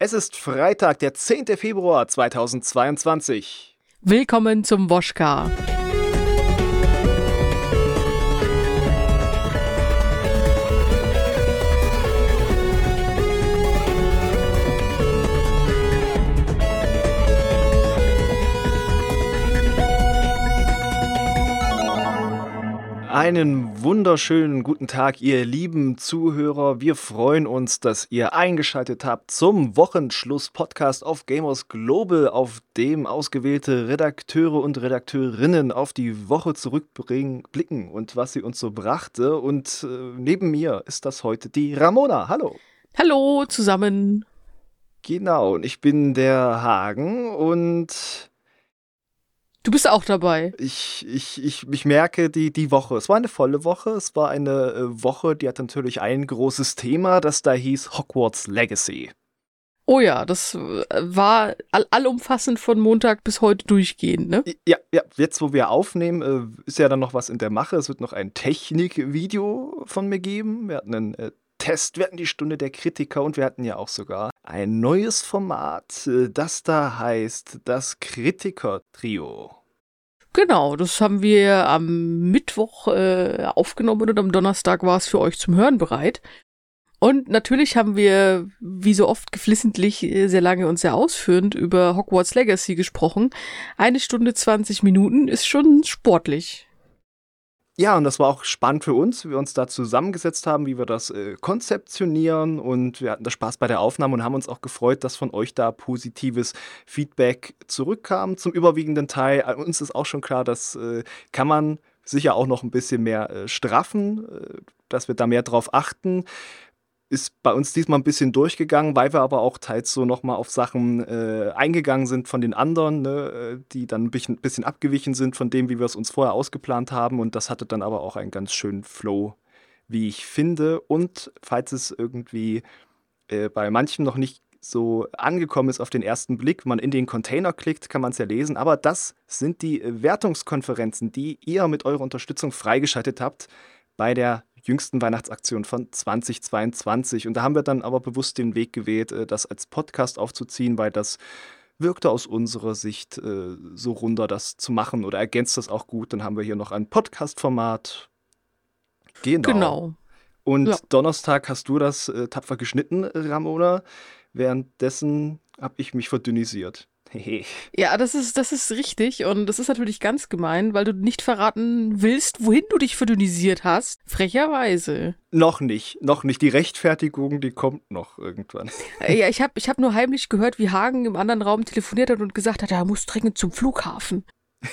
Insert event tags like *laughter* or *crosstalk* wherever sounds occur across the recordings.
Es ist Freitag, der 10. Februar 2022. Willkommen zum Woschka. Einen wunderschönen guten Tag, ihr lieben Zuhörer. Wir freuen uns, dass ihr eingeschaltet habt zum Wochenschluss-Podcast auf Gamers Global, auf dem ausgewählte Redakteure und Redakteurinnen auf die Woche zurückblicken und was sie uns so brachte. Und äh, neben mir ist das heute die Ramona. Hallo. Hallo zusammen. Genau, und ich bin der Hagen und Du bist auch dabei. Ich, ich, ich, ich merke die, die Woche. Es war eine volle Woche. Es war eine äh, Woche, die hat natürlich ein großes Thema, das da hieß Hogwarts Legacy. Oh ja, das äh, war all, allumfassend von Montag bis heute durchgehend, ne? Ja, ja, jetzt wo wir aufnehmen, äh, ist ja dann noch was in der Mache. Es wird noch ein Technikvideo von mir geben. Wir hatten einen Test, wir hatten die Stunde der Kritiker und wir hatten ja auch sogar ein neues Format, äh, das da heißt das Kritiker-Trio. Genau, das haben wir am Mittwoch äh, aufgenommen und am Donnerstag war es für euch zum Hören bereit. Und natürlich haben wir, wie so oft geflissentlich, äh, sehr lange und sehr ausführend über Hogwarts Legacy gesprochen. Eine Stunde 20 Minuten ist schon sportlich. Ja, und das war auch spannend für uns, wie wir uns da zusammengesetzt haben, wie wir das äh, konzeptionieren und wir hatten da Spaß bei der Aufnahme und haben uns auch gefreut, dass von euch da positives Feedback zurückkam zum überwiegenden Teil. An uns ist auch schon klar, das äh, kann man sicher auch noch ein bisschen mehr äh, straffen, äh, dass wir da mehr drauf achten ist bei uns diesmal ein bisschen durchgegangen, weil wir aber auch teils so nochmal auf Sachen äh, eingegangen sind von den anderen, ne, äh, die dann ein bisschen, bisschen, abgewichen sind von dem, wie wir es uns vorher ausgeplant haben. Und das hatte dann aber auch einen ganz schönen Flow, wie ich finde. Und falls es irgendwie äh, bei manchen noch nicht so angekommen ist auf den ersten Blick, man in den Container klickt, kann man es ja lesen. Aber das sind die Wertungskonferenzen, die ihr mit eurer Unterstützung freigeschaltet habt bei der jüngsten Weihnachtsaktion von 2022. Und da haben wir dann aber bewusst den Weg gewählt, äh, das als Podcast aufzuziehen, weil das wirkte aus unserer Sicht äh, so runder, das zu machen oder ergänzt das auch gut. Dann haben wir hier noch ein Podcast-Format. Genau. genau. Und ja. Donnerstag hast du das äh, tapfer geschnitten, Ramona. Währenddessen habe ich mich verdünnisiert. Ja, das ist, das ist richtig und das ist natürlich ganz gemein, weil du nicht verraten willst, wohin du dich verdünnisiert hast. Frecherweise. Noch nicht, noch nicht. Die Rechtfertigung, die kommt noch irgendwann. ja, ich habe ich hab nur heimlich gehört, wie Hagen im anderen Raum telefoniert hat und gesagt hat, er muss dringend zum Flughafen.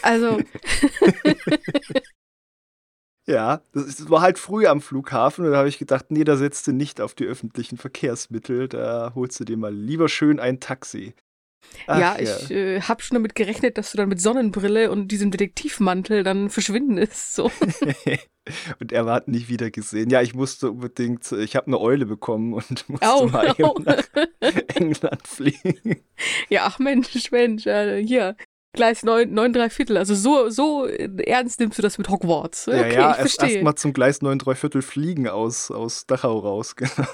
Also. *laughs* Ja, das war halt früh am Flughafen und da habe ich gedacht, nee, da setzt du nicht auf die öffentlichen Verkehrsmittel, da holst du dir mal lieber schön ein Taxi. Ach, ja, ich ja. äh, habe schon damit gerechnet, dass du dann mit Sonnenbrille und diesem Detektivmantel dann verschwinden ist. So. *laughs* und er war nicht wieder gesehen. Ja, ich musste unbedingt, ich habe eine Eule bekommen und *laughs* musste oh, mal oh. nach *laughs* England fliegen. Ja, ach Mensch, Mensch, äh, hier. Gleis 9, 9 3 Viertel. Also so, so ernst nimmst du das mit Hogwarts. Okay, ja, ja, ich erst, erst mal zum Gleis 9 3 Viertel fliegen aus, aus Dachau raus, genau.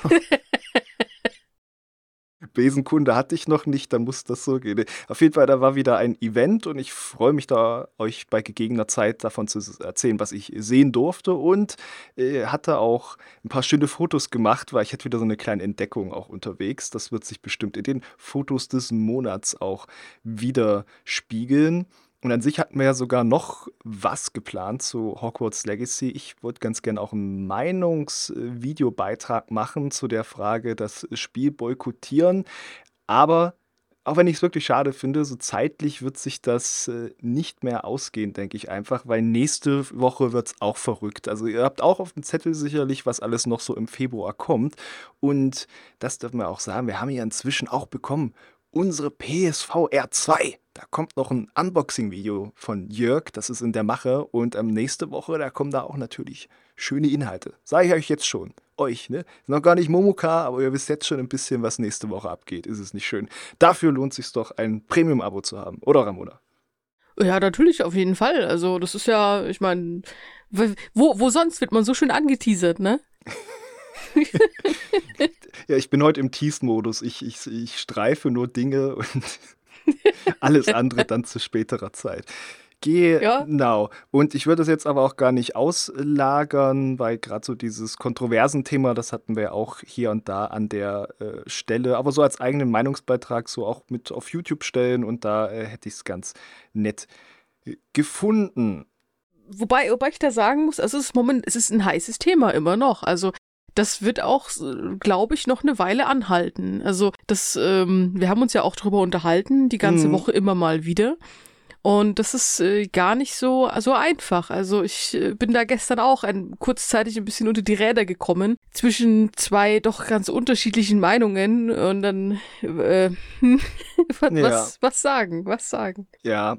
Besenkunde hatte ich noch nicht, dann muss das so gehen. Auf jeden Fall, da war wieder ein Event und ich freue mich da, euch bei gegebener Zeit davon zu erzählen, was ich sehen durfte und äh, hatte auch ein paar schöne Fotos gemacht, weil ich hatte wieder so eine kleine Entdeckung auch unterwegs. Das wird sich bestimmt in den Fotos des Monats auch widerspiegeln. Und an sich hatten wir ja sogar noch was geplant zu Hogwarts Legacy. Ich wollte ganz gerne auch einen Meinungsvideobeitrag machen zu der Frage, das Spiel boykottieren. Aber auch wenn ich es wirklich schade finde, so zeitlich wird sich das äh, nicht mehr ausgehen, denke ich einfach, weil nächste Woche wird es auch verrückt. Also ihr habt auch auf dem Zettel sicherlich, was alles noch so im Februar kommt. Und das dürfen wir auch sagen, wir haben ja inzwischen auch bekommen unsere PSV R2. Da kommt noch ein Unboxing-Video von Jörg, das ist in der Mache. Und ähm, nächste Woche, da kommen da auch natürlich schöne Inhalte. Sage ich euch jetzt schon. Euch, ne? Ist noch gar nicht Momoka, aber ihr wisst jetzt schon ein bisschen, was nächste Woche abgeht. Ist es nicht schön? Dafür lohnt es sich doch, ein Premium-Abo zu haben. Oder, Ramona? Ja, natürlich, auf jeden Fall. Also, das ist ja, ich meine, wo, wo sonst wird man so schön angeteasert, ne? *laughs* *laughs* ja, ich bin heute im Tease-Modus. Ich, ich, ich streife nur Dinge und *laughs* alles andere dann zu späterer Zeit. Genau. Ja. Und ich würde das jetzt aber auch gar nicht auslagern, weil gerade so dieses kontroversen Thema, das hatten wir auch hier und da an der äh, Stelle, aber so als eigenen Meinungsbeitrag so auch mit auf YouTube stellen und da äh, hätte ich es ganz nett äh, gefunden. Wobei, wobei ich da sagen muss, also es ist, Moment, es ist ein heißes Thema immer noch. Also das wird auch, glaube ich, noch eine Weile anhalten. Also das, ähm, wir haben uns ja auch darüber unterhalten, die ganze mhm. Woche immer mal wieder. Und das ist äh, gar nicht so, so einfach. Also ich äh, bin da gestern auch ein, kurzzeitig ein bisschen unter die Räder gekommen zwischen zwei doch ganz unterschiedlichen Meinungen und dann äh, *laughs* was, ja. was, sagen, was sagen. Ja,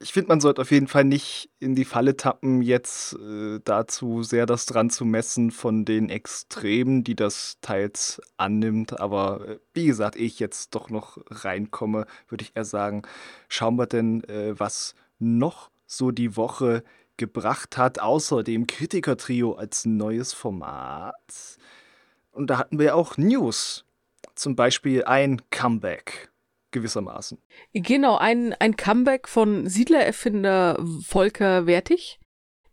ich finde, man sollte auf jeden Fall nicht in die Falle tappen, jetzt äh, dazu sehr das dran zu messen von den Extremen, die das teils annimmt. Aber äh, wie gesagt, ich jetzt doch noch reinkomme, würde ich eher sagen, schauen wir denn, äh, was noch so die Woche gebracht hat, außer dem Kritikertrio als neues Format. Und da hatten wir auch News. Zum Beispiel ein Comeback gewissermaßen. Genau, ein, ein Comeback von Siedlererfinder Volker Wertig,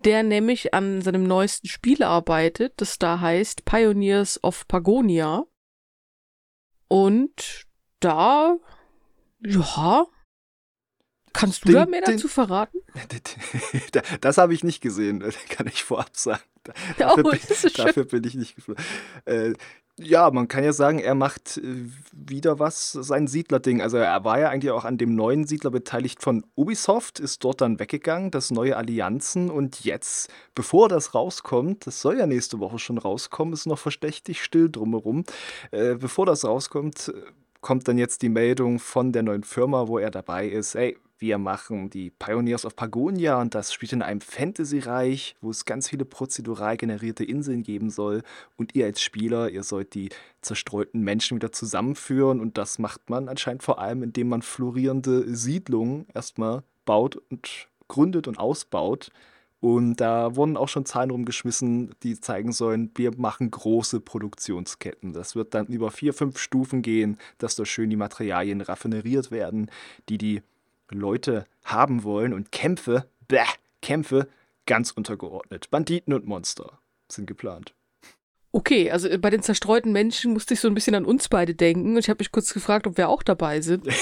der nämlich an seinem neuesten Spiel arbeitet, das da heißt Pioneers of Pagonia. Und da, ja, Kannst du den, da mehr dazu den, verraten? *laughs* Das habe ich nicht gesehen, *laughs* kann ich vorab sagen. *laughs* Dafür, oh, bin, dafür bin, ich nicht geflogen. Äh, ja, man kann ja sagen, er macht äh, wieder was, sein Siedler-Ding. Also er war ja eigentlich auch an dem neuen Siedler beteiligt von Ubisoft, ist dort dann weggegangen, das neue Allianzen und jetzt, bevor das rauskommt, das soll ja nächste Woche schon rauskommen, ist noch verstechtig still drumherum, äh, bevor das rauskommt, kommt dann jetzt die Meldung von der neuen Firma, wo er dabei ist, ey, wir machen die Pioneers of Pagonia und das spielt in einem Fantasy-Reich, wo es ganz viele prozedural generierte Inseln geben soll. Und ihr als Spieler, ihr sollt die zerstreuten Menschen wieder zusammenführen. Und das macht man anscheinend vor allem, indem man florierende Siedlungen erstmal baut und gründet und ausbaut. Und da wurden auch schon Zahlen rumgeschmissen, die zeigen sollen, wir machen große Produktionsketten. Das wird dann über vier, fünf Stufen gehen, dass da schön die Materialien raffineriert werden, die die Leute haben wollen und Kämpfe, bäh, Kämpfe ganz untergeordnet. Banditen und Monster sind geplant. Okay, also bei den zerstreuten Menschen musste ich so ein bisschen an uns beide denken und ich habe mich kurz gefragt, ob wir auch dabei sind. *laughs*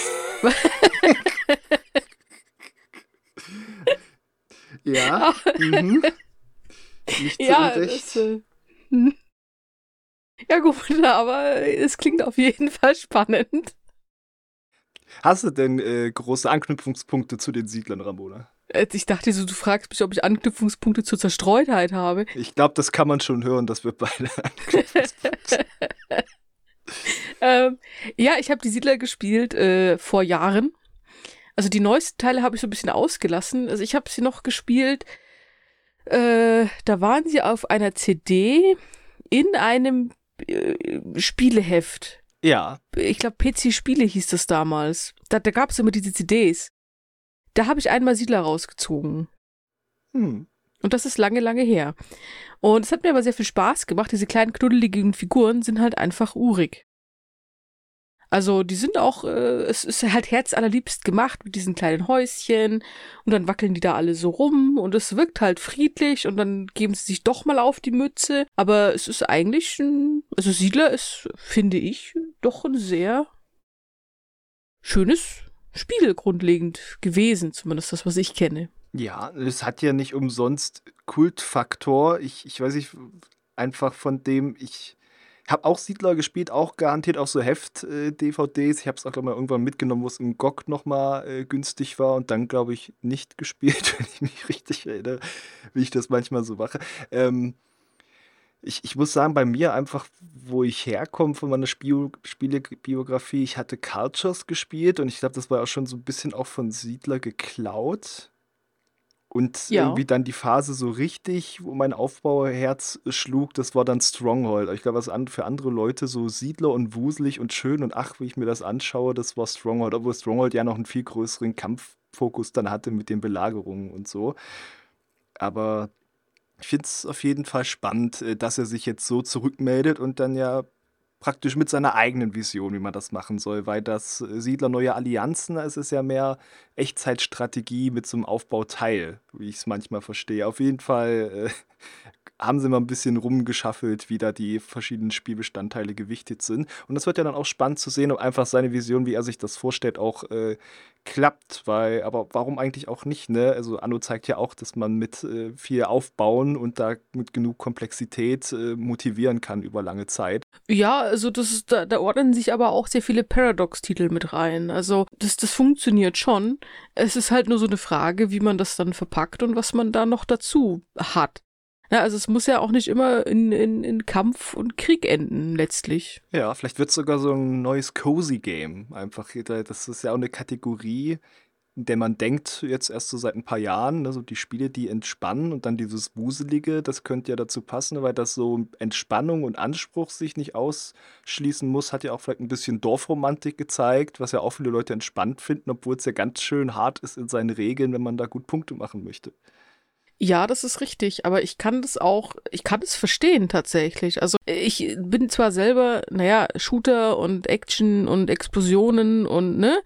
ja. mhm. Nicht ja, das, äh, hm. ja gut, *laughs* aber es klingt auf jeden Fall spannend. Hast du denn äh, große Anknüpfungspunkte zu den Siedlern, Ramona? Äh, ich dachte so, du fragst mich, ob ich Anknüpfungspunkte zur Zerstreutheit habe. Ich glaube, das kann man schon hören, dass wir beide *laughs* *laughs* ähm, ja, ich habe die Siedler gespielt äh, vor Jahren. Also die neuesten Teile habe ich so ein bisschen ausgelassen. Also ich habe sie noch gespielt. Äh, da waren sie auf einer CD in einem äh, Spieleheft. Ja. Ich glaube, PC-Spiele hieß das damals. Da, da gab es immer diese CDs. Da habe ich einmal Siedler rausgezogen. Hm. Und das ist lange, lange her. Und es hat mir aber sehr viel Spaß gemacht. Diese kleinen knuddeligen Figuren sind halt einfach urig. Also die sind auch, äh, es ist halt herzallerliebst gemacht mit diesen kleinen Häuschen und dann wackeln die da alle so rum und es wirkt halt friedlich und dann geben sie sich doch mal auf die Mütze. Aber es ist eigentlich ein, also Siedler ist, finde ich, doch ein sehr schönes Spiel grundlegend gewesen, zumindest das, was ich kenne. Ja, es hat ja nicht umsonst Kultfaktor. Ich, ich weiß nicht, einfach von dem ich habe auch Siedler gespielt, auch garantiert auch so Heft-DVDs. ich habe es auch, glaube ich, irgendwann mitgenommen, wo es im GOG nochmal äh, günstig war und dann, glaube ich, nicht *laughs* gespielt, wenn ich mich richtig erinnere, wie ich das manchmal so mache. Ähm, ich, ich muss sagen, bei mir einfach, wo ich herkomme von meiner Spiel Spielebiografie, ich hatte Cultures gespielt und ich glaube, das war auch schon so ein bisschen auch von Siedler geklaut. Und ja. irgendwie dann die Phase so richtig, wo mein Aufbauherz schlug, das war dann Stronghold. Ich glaube, was für andere Leute so Siedler und wuselig und schön und ach, wie ich mir das anschaue, das war Stronghold, obwohl Stronghold ja noch einen viel größeren Kampffokus dann hatte mit den Belagerungen und so. Aber Ich finde es auf jeden Fall spannend, äh, dass er sich jetzt so zurückmeldet und dann ja praktisch mit seiner eigenen Vision, wie man das machen soll, weil das Siedler neue Allianzen, da ist es ja mehr Echtzeitstrategie mit so einem Aufbauteil, wie ich es manchmal verstehe. Auf jeden Fall äh, haben sie mal ein bisschen rumgeschaffelt, wie da die verschiedenen Spielbestandteile gewichtet sind. Und das wird ja dann auch spannend zu sehen, ob einfach seine Vision, wie er sich das vorstellt, auch äh, klappt. Weil, aber warum eigentlich auch nicht, ne? Also Anno zeigt ja auch, dass man mit äh, viel Aufbauen und da mit genug Komplexität äh, motivieren kann über lange Zeit. Ja, also das ist, da, da ordnen sich aber auch sehr viele Paradox-Titel mit rein. Also das, das funktioniert schon. Es ist halt nur so eine Frage, wie man das dann verpackt und was man da noch dazu hat. Ja, also es muss ja auch nicht immer in, in, in Kampf und Krieg enden, letztlich. Ja, vielleicht wird es sogar so ein neues Cozy Game. Einfach, das ist ja auch eine Kategorie, in der man denkt, jetzt erst so seit ein paar Jahren, also die Spiele, die entspannen und dann dieses Wuselige, das könnte ja dazu passen, weil das so Entspannung und Anspruch sich nicht ausschließen muss, hat ja auch vielleicht ein bisschen Dorfromantik gezeigt, was ja auch viele Leute entspannt finden, obwohl es ja ganz schön hart ist in seinen Regeln, wenn man da gut Punkte machen möchte. Ja, das ist richtig, aber ich kann das auch, ich kann es verstehen tatsächlich. Also ich bin zwar selber, naja, Shooter und Action und Explosionen und ne,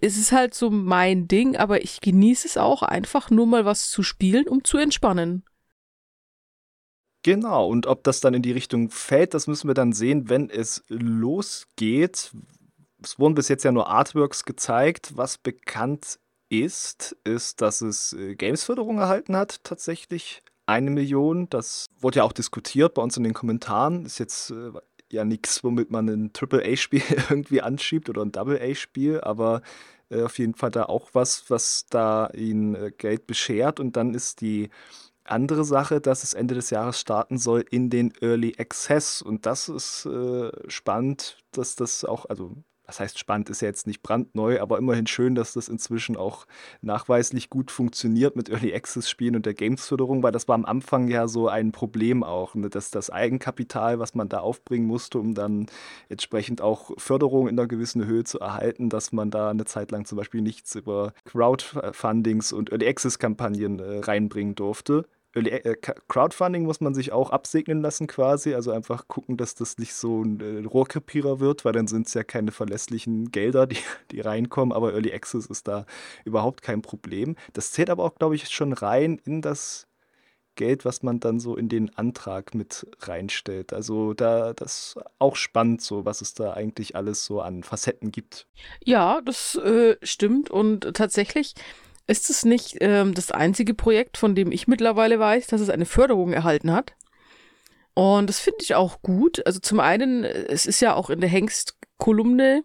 es ist halt so mein Ding, aber ich genieße es auch einfach nur mal was zu spielen, um zu entspannen. Genau, und ob das dann in die Richtung fällt, das müssen wir dann sehen, wenn es losgeht. Es wurden bis jetzt ja nur Artworks gezeigt, was bekannt ist, ist, dass es äh, Games-Förderung erhalten hat, tatsächlich eine Million. Das wurde ja auch diskutiert bei uns in den Kommentaren. Ist jetzt äh, ja nichts, womit man ein Triple-A-Spiel *laughs* irgendwie anschiebt oder ein Double-A-Spiel, aber äh, auf jeden Fall da auch was, was da ihnen äh, Geld beschert. Und dann ist die andere Sache, dass es Ende des Jahres starten soll in den Early Access. Und das ist äh, spannend, dass das auch, also was heißt spannend, ist ja jetzt nicht brandneu, aber immerhin schön, dass das inzwischen auch nachweislich gut funktioniert mit Early Access Spielen und der Games-Förderung, weil das war am Anfang ja so ein Problem auch, ne? dass das Eigenkapital, was man da aufbringen musste, um dann entsprechend auch Förderung in einer gewissen Höhe zu erhalten, dass man da eine Zeit lang zum Beispiel nichts über Crowdfundings und Early Access Kampagnen äh, reinbringen durfte. Äh, Crowdfunding muss man sich auch absegnen lassen quasi, also einfach gucken, dass das nicht so ein äh, Rohrkrepierer wird, weil dann sind es ja keine verlässlichen Gelder, die, *laughs* die reinkommen, aber Early Access ist da überhaupt kein Problem. Das zählt aber auch, glaube ich, schon rein in das Geld, was man dann so in den Antrag mit reinstellt. Also da das auch spannend, so was es da eigentlich alles so an Facetten gibt. Ja, das äh, stimmt und tatsächlich ist es nicht ähm, das einzige Projekt, von dem ich mittlerweile weiß, dass es eine Förderung erhalten hat? Und das finde ich auch gut. Also zum einen, es ist ja auch in der Hengst-Kolumne,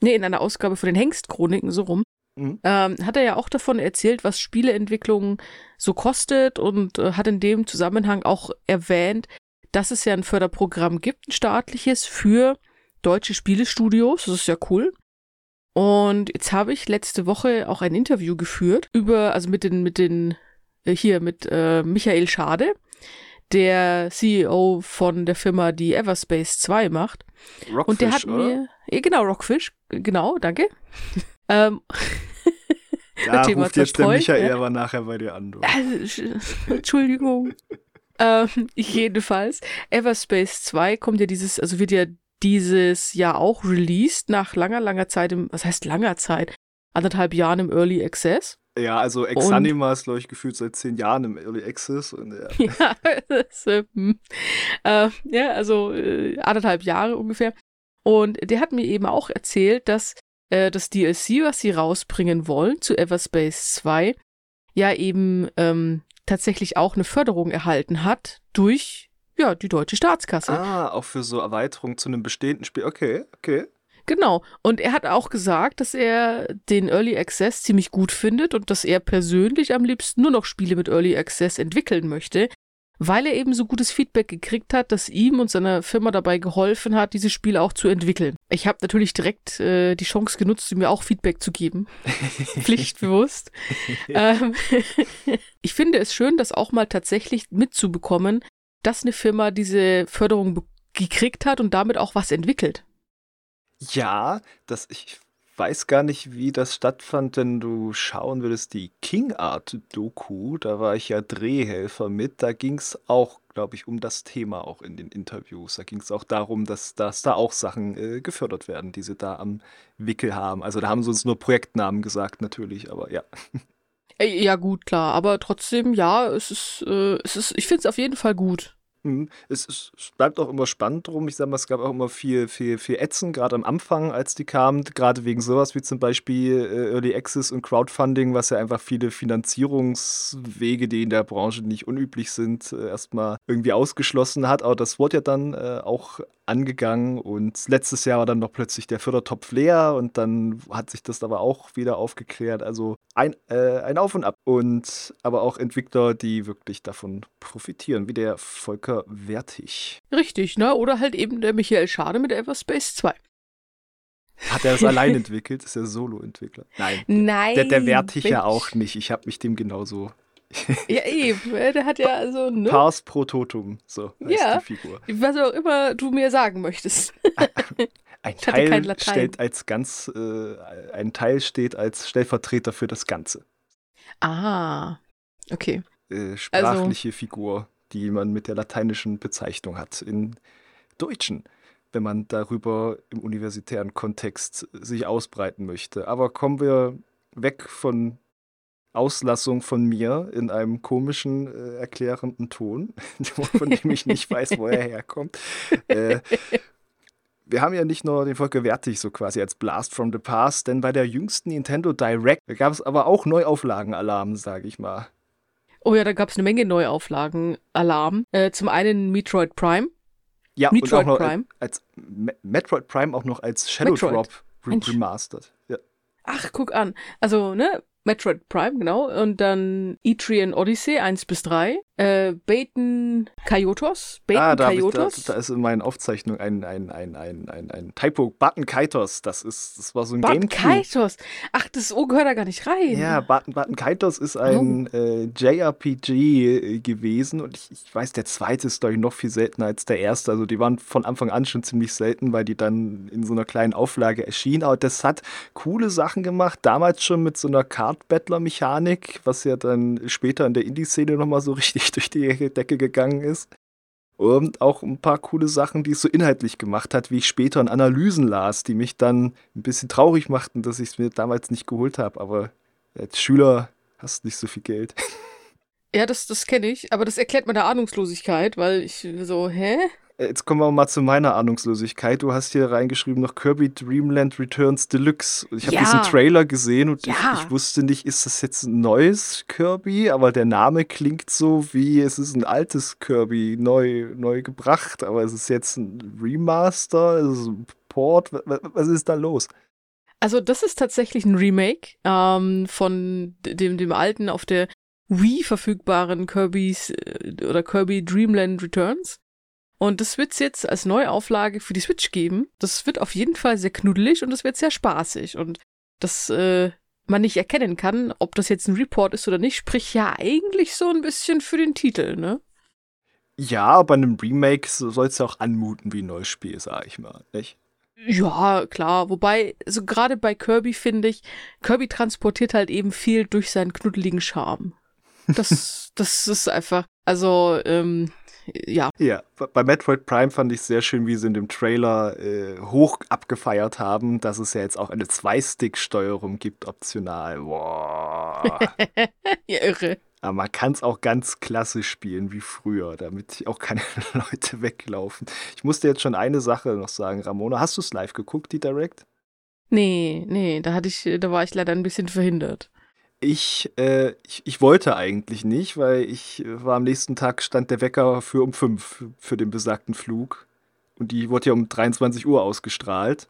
nee, in einer Ausgabe von den Hengst-Chroniken so rum, mhm. ähm, hat er ja auch davon erzählt, was Spieleentwicklung so kostet und äh, hat in dem Zusammenhang auch erwähnt, dass es ja ein Förderprogramm gibt, ein staatliches für deutsche Spielestudios. Das ist ja cool. Und jetzt habe ich letzte Woche auch ein Interview geführt über, also mit den, mit den, äh, hier mit äh, Michael Schade, der CEO von der Firma, die Everspace 2 macht. Rockfish, Und der hat oder? mir, ja, genau, Rockfish, genau, danke. *laughs* ähm, Da Thema ruft jetzt der zerstreut, Michael ja. aber nachher bei dir an. Also, Entschuldigung. *laughs* ähm, jedenfalls, Everspace 2 kommt ja dieses, also wird ja dieses Jahr auch released nach langer, langer Zeit, im, was heißt langer Zeit? Anderthalb Jahren im Early Access. Ja, also Exanima ist, glaube ich, gefühlt seit zehn Jahren im Early Access. Und, ja. *laughs* Ja, das, äh, äh, ja also äh, anderthalb Jahre ungefähr. Und der hat mir eben auch erzählt, dass äh, das DLC, was sie rausbringen wollen zu Everspace 2, ja eben ähm, tatsächlich auch eine Förderung erhalten hat durch ja, die deutsche Staatskasse. Ah, auch für so Erweiterung zu einem bestehenden Spiel. Okay, okay. Genau. Und er hat auch gesagt, dass er den Early Access ziemlich gut findet und dass er persönlich am liebsten nur noch Spiele mit Early Access entwickeln möchte, weil er eben so gutes Feedback gekriegt hat, das ihm und seiner Firma dabei geholfen hat, diese Spiele auch zu entwickeln. Ich habe natürlich direkt äh, die Chance genutzt, ihm auch Feedback zu geben. *laughs* Pflichtbewusst. *laughs* ähm, *laughs* ich finde es schön, das auch mal tatsächlich mitzubekommen, dass eine Firma diese Förderung gekriegt hat und damit auch was entwickelt. Ja, das, ich weiß gar nicht, wie das stattfand, wenn du schauen würdest, die King Art Doku, da war ich ja Drehhelfer mit, da ging es auch, glaube ich, um das Thema auch in den Interviews. Da ging es auch darum, dass, dass da auch Sachen äh, gefördert werden, die sie da am Wickel haben. Also da haben sie uns nur Projektnamen gesagt natürlich, aber ja. *laughs* Äh, ja, gut, klar. Aber trotzdem, ja, es ist, äh, es ist, ich finde es auf jeden Fall gut. Mhm. Es, es, bleibt auch immer spannend drum. Ich sag mal, es gab auch immer viel, viel, viel Ätzen, gerade am Anfang, als die kamen, gerade wegen sowas wie zum Beispiel äh, Early Access und Crowdfunding, was ja einfach viele Finanzierungswege, die in der Branche nicht unüblich sind, äh, erstmal irgendwie ausgeschlossen hat. Aber das wurde ja dann äh, auch angegangen und letztes Jahr war dann noch plötzlich der Fördertopf leer und dann hat sich das aber auch wieder aufgeklärt. Also ein, äh, ein Auf und Ab und aber auch Entwickler, die wirklich davon profitieren, wie der Volker Wertig. Richtig, ne? Oder halt eben der Michael Schade mit Everspace 2. Hat er das allein *laughs* entwickelt? Ist er Solo-Entwickler? Nein. Nein. Der, der Wertig ja auch nicht. Ich habe mich dem genauso ja, eben. Der hat ja also. Ne? Pars pro Totum, so heißt ja, die Figur. Was auch immer du mir sagen möchtest. *laughs* ein Teil stellt als ganz, äh, ein Teil steht als Stellvertreter für das Ganze. Ah, okay. Äh, sprachliche also, Figur, die man mit der lateinischen Bezeichnung hat. In Deutschen, wenn man darüber im universitären Kontext sich ausbreiten möchte. Aber kommen wir weg von Auslassung von mir in einem komischen, äh, erklärenden Ton, *laughs* von dem ich nicht weiß, wo er herkommt. Äh, wir haben ja nicht nur den Volker Wertig so quasi als Blast from the Past, denn bei der jüngsten Nintendo Direct gab es aber auch Neuauflagen-Alarm, sage ich mal. Oh ja, da gab es eine Menge Neuauflagen-Alarm. Äh, zum einen Metroid Prime. Ja, Metroid und auch Prime. als, als Metroid Prime auch noch als Shadow Metroid. Drop remastered. Ja. Ach, guck an. Also, ne, Metroid Prime, genau. Und dann Etrian Odyssey 1 bis 3. Äh, Baten Kaitos. Baten ah, da, Kaitos. Ich, da, da, ist in meinen Aufzeichnungen ein, ein, ein, ein, ein, ein Typo. Button Kaitos. Das ist, das war so ein Button Kaitos. Ach, das O gehört da gar nicht rein. Ja, Button, Button Kaitos ist ein oh. äh, JRPG äh, gewesen. Und ich, ich weiß, der zweite ist, glaube ich, noch viel seltener als der erste. Also die waren von Anfang an schon ziemlich selten, weil die dann in so einer kleinen Auflage erschienen. Aber das hat coole Sachen gemacht. Damals schon mit so einer Card-Battler-Mechanik, was ja dann später in der Indie-Szene nochmal so richtig *laughs* durch die Decke gegangen ist. Und auch ein paar coole Sachen, die es so inhaltlich gemacht hat, wie ich später in Analysen las, die mich dann ein bisschen traurig machten, dass ich es mir damals nicht geholt habe. Aber als Schüler hast du nicht so viel Geld. *laughs* Ja, das, das kenne ich, aber das erklärt meine Ahnungslosigkeit, weil ich so, hä? Jetzt kommen wir mal zu meiner Ahnungslosigkeit. Du hast hier reingeschrieben noch Kirby Dreamland Returns Deluxe. Ich habe ja. diesen Trailer gesehen und ja. ich, ich, wusste nicht, ist das jetzt ein neues Kirby? Aber der Name klingt so wie es ist ein altes Kirby, neu, neu gebracht. Aber es ist jetzt ein Remaster, es ist ein Port. Was ist da los? Also, das ist tatsächlich ein Remake ähm, von dem, dem alten auf der Wii verfügbaren Kirby's äh, oder Kirby Dreamland Returns. Und das wird es jetzt als Neuauflage für die Switch geben. Das wird auf jeden Fall sehr knuddelig und es wird sehr spaßig. Und dass äh, man nicht erkennen kann, ob das jetzt ein Report ist oder nicht, spricht ja eigentlich so ein bisschen für den Titel, ne? Ja, bei einem Remake soll es ja auch anmuten wie ein neues Spiel, sag ich mal, nicht? Ja, klar. Wobei, so gerade bei Kirby finde ich, Kirby transportiert halt eben viel durch seinen knuddeligen Charme. Das, *laughs* das ist einfach, also, ähm, ja. Ja, bei Metroid Prime fand ich sehr schön, wie sie in dem Trailer äh, hoch abgefeiert haben, dass es ja jetzt auch eine Zwei-Stick-Steuerung gibt, optional. Boah. *laughs* ja, irre. Aber man kann es auch ganz klassisch spielen wie früher, damit auch keine *laughs* Leute weglaufen. Ich musste jetzt schon eine Sache noch sagen, Ramona. Hast du es live geguckt, die Direct? Nee, nee, da hatte ich, da war ich leider ein bisschen verhindert. Ich, äh, ich, ich, wollte eigentlich nicht, weil ich äh, war am nächsten Tag, stand der Wecker für um fünf für den besagten Flug. Und die wurde ja um 23 Uhr ausgestrahlt.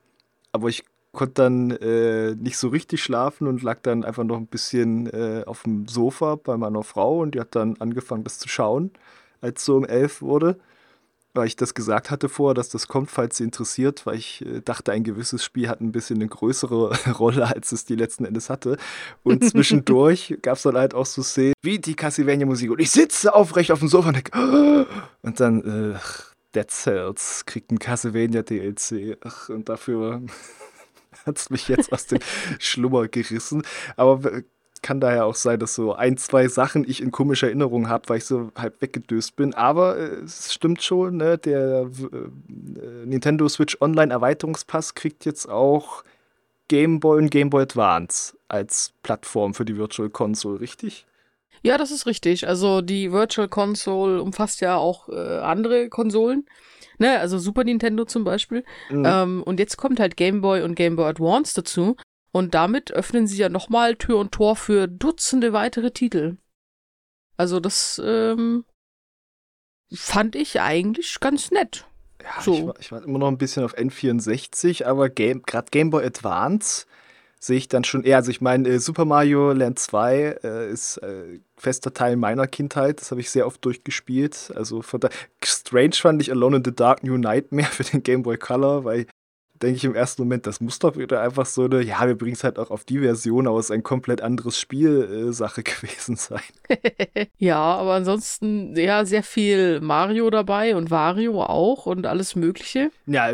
Aber ich konnte dann äh, nicht so richtig schlafen und lag dann einfach noch ein bisschen äh, auf dem Sofa bei meiner Frau und die hat dann angefangen, das zu schauen, als es so um elf wurde weil ich das gesagt hatte vorher, dass das kommt, falls Sie interessiert, weil ich äh, dachte, ein gewisses Spiel hat ein bisschen eine größere *laughs* Rolle, als es die letzten Endes hatte. Und *laughs* zwischendurch gab es dann halt auch so Szenen wie die Castlevania-Musik. Und ich sitze aufrecht auf dem Sofa und denke, oh! und dann, äh, Dead Cells kriegt ein Castlevania DLC. und dafür *laughs* hat es mich jetzt aus dem Schlummer gerissen. Aber kann daher auch sein, dass so ein, zwei Sachen ich in komischer Erinnerung habe, weil ich so halb weggedöst bin. Aber äh, es stimmt schon, ne? der äh, Nintendo Switch Online Erweiterungspass kriegt jetzt auch Game Boy und Game Boy Advance als Plattform für die Virtual Console, richtig? Ja, das ist richtig. Also die Virtual Console umfasst ja auch äh, andere Konsolen. Ne, also Super Nintendo zum Beispiel. Mhm. Ähm, und jetzt kommt halt Game Boy und Game Boy Advance dazu. Und damit öffnen sie ja nochmal Tür und Tor für Dutzende weitere Titel. Also das ähm, fand ich eigentlich ganz nett. Ja, so. ich, war, ich war immer noch ein bisschen auf N64, aber gerade Game Boy Advance sehe ich dann schon eher. Also ich meine, äh, Super Mario Land 2 äh, ist äh, fester Teil meiner Kindheit. Das habe ich sehr oft durchgespielt. Also von da Strange fand ich Alone in the Dark New Nightmare *laughs* für den Game Boy Color, weil denke ich im ersten Moment, das muss doch wieder einfach so eine, ja, wir bringen es halt auch auf die Version aus, ein komplett anderes Spiel-Sache *laughs* gewesen sein. *laughs* ja, aber ansonsten, ja, sehr viel Mario dabei und Wario auch und alles Mögliche. Ja,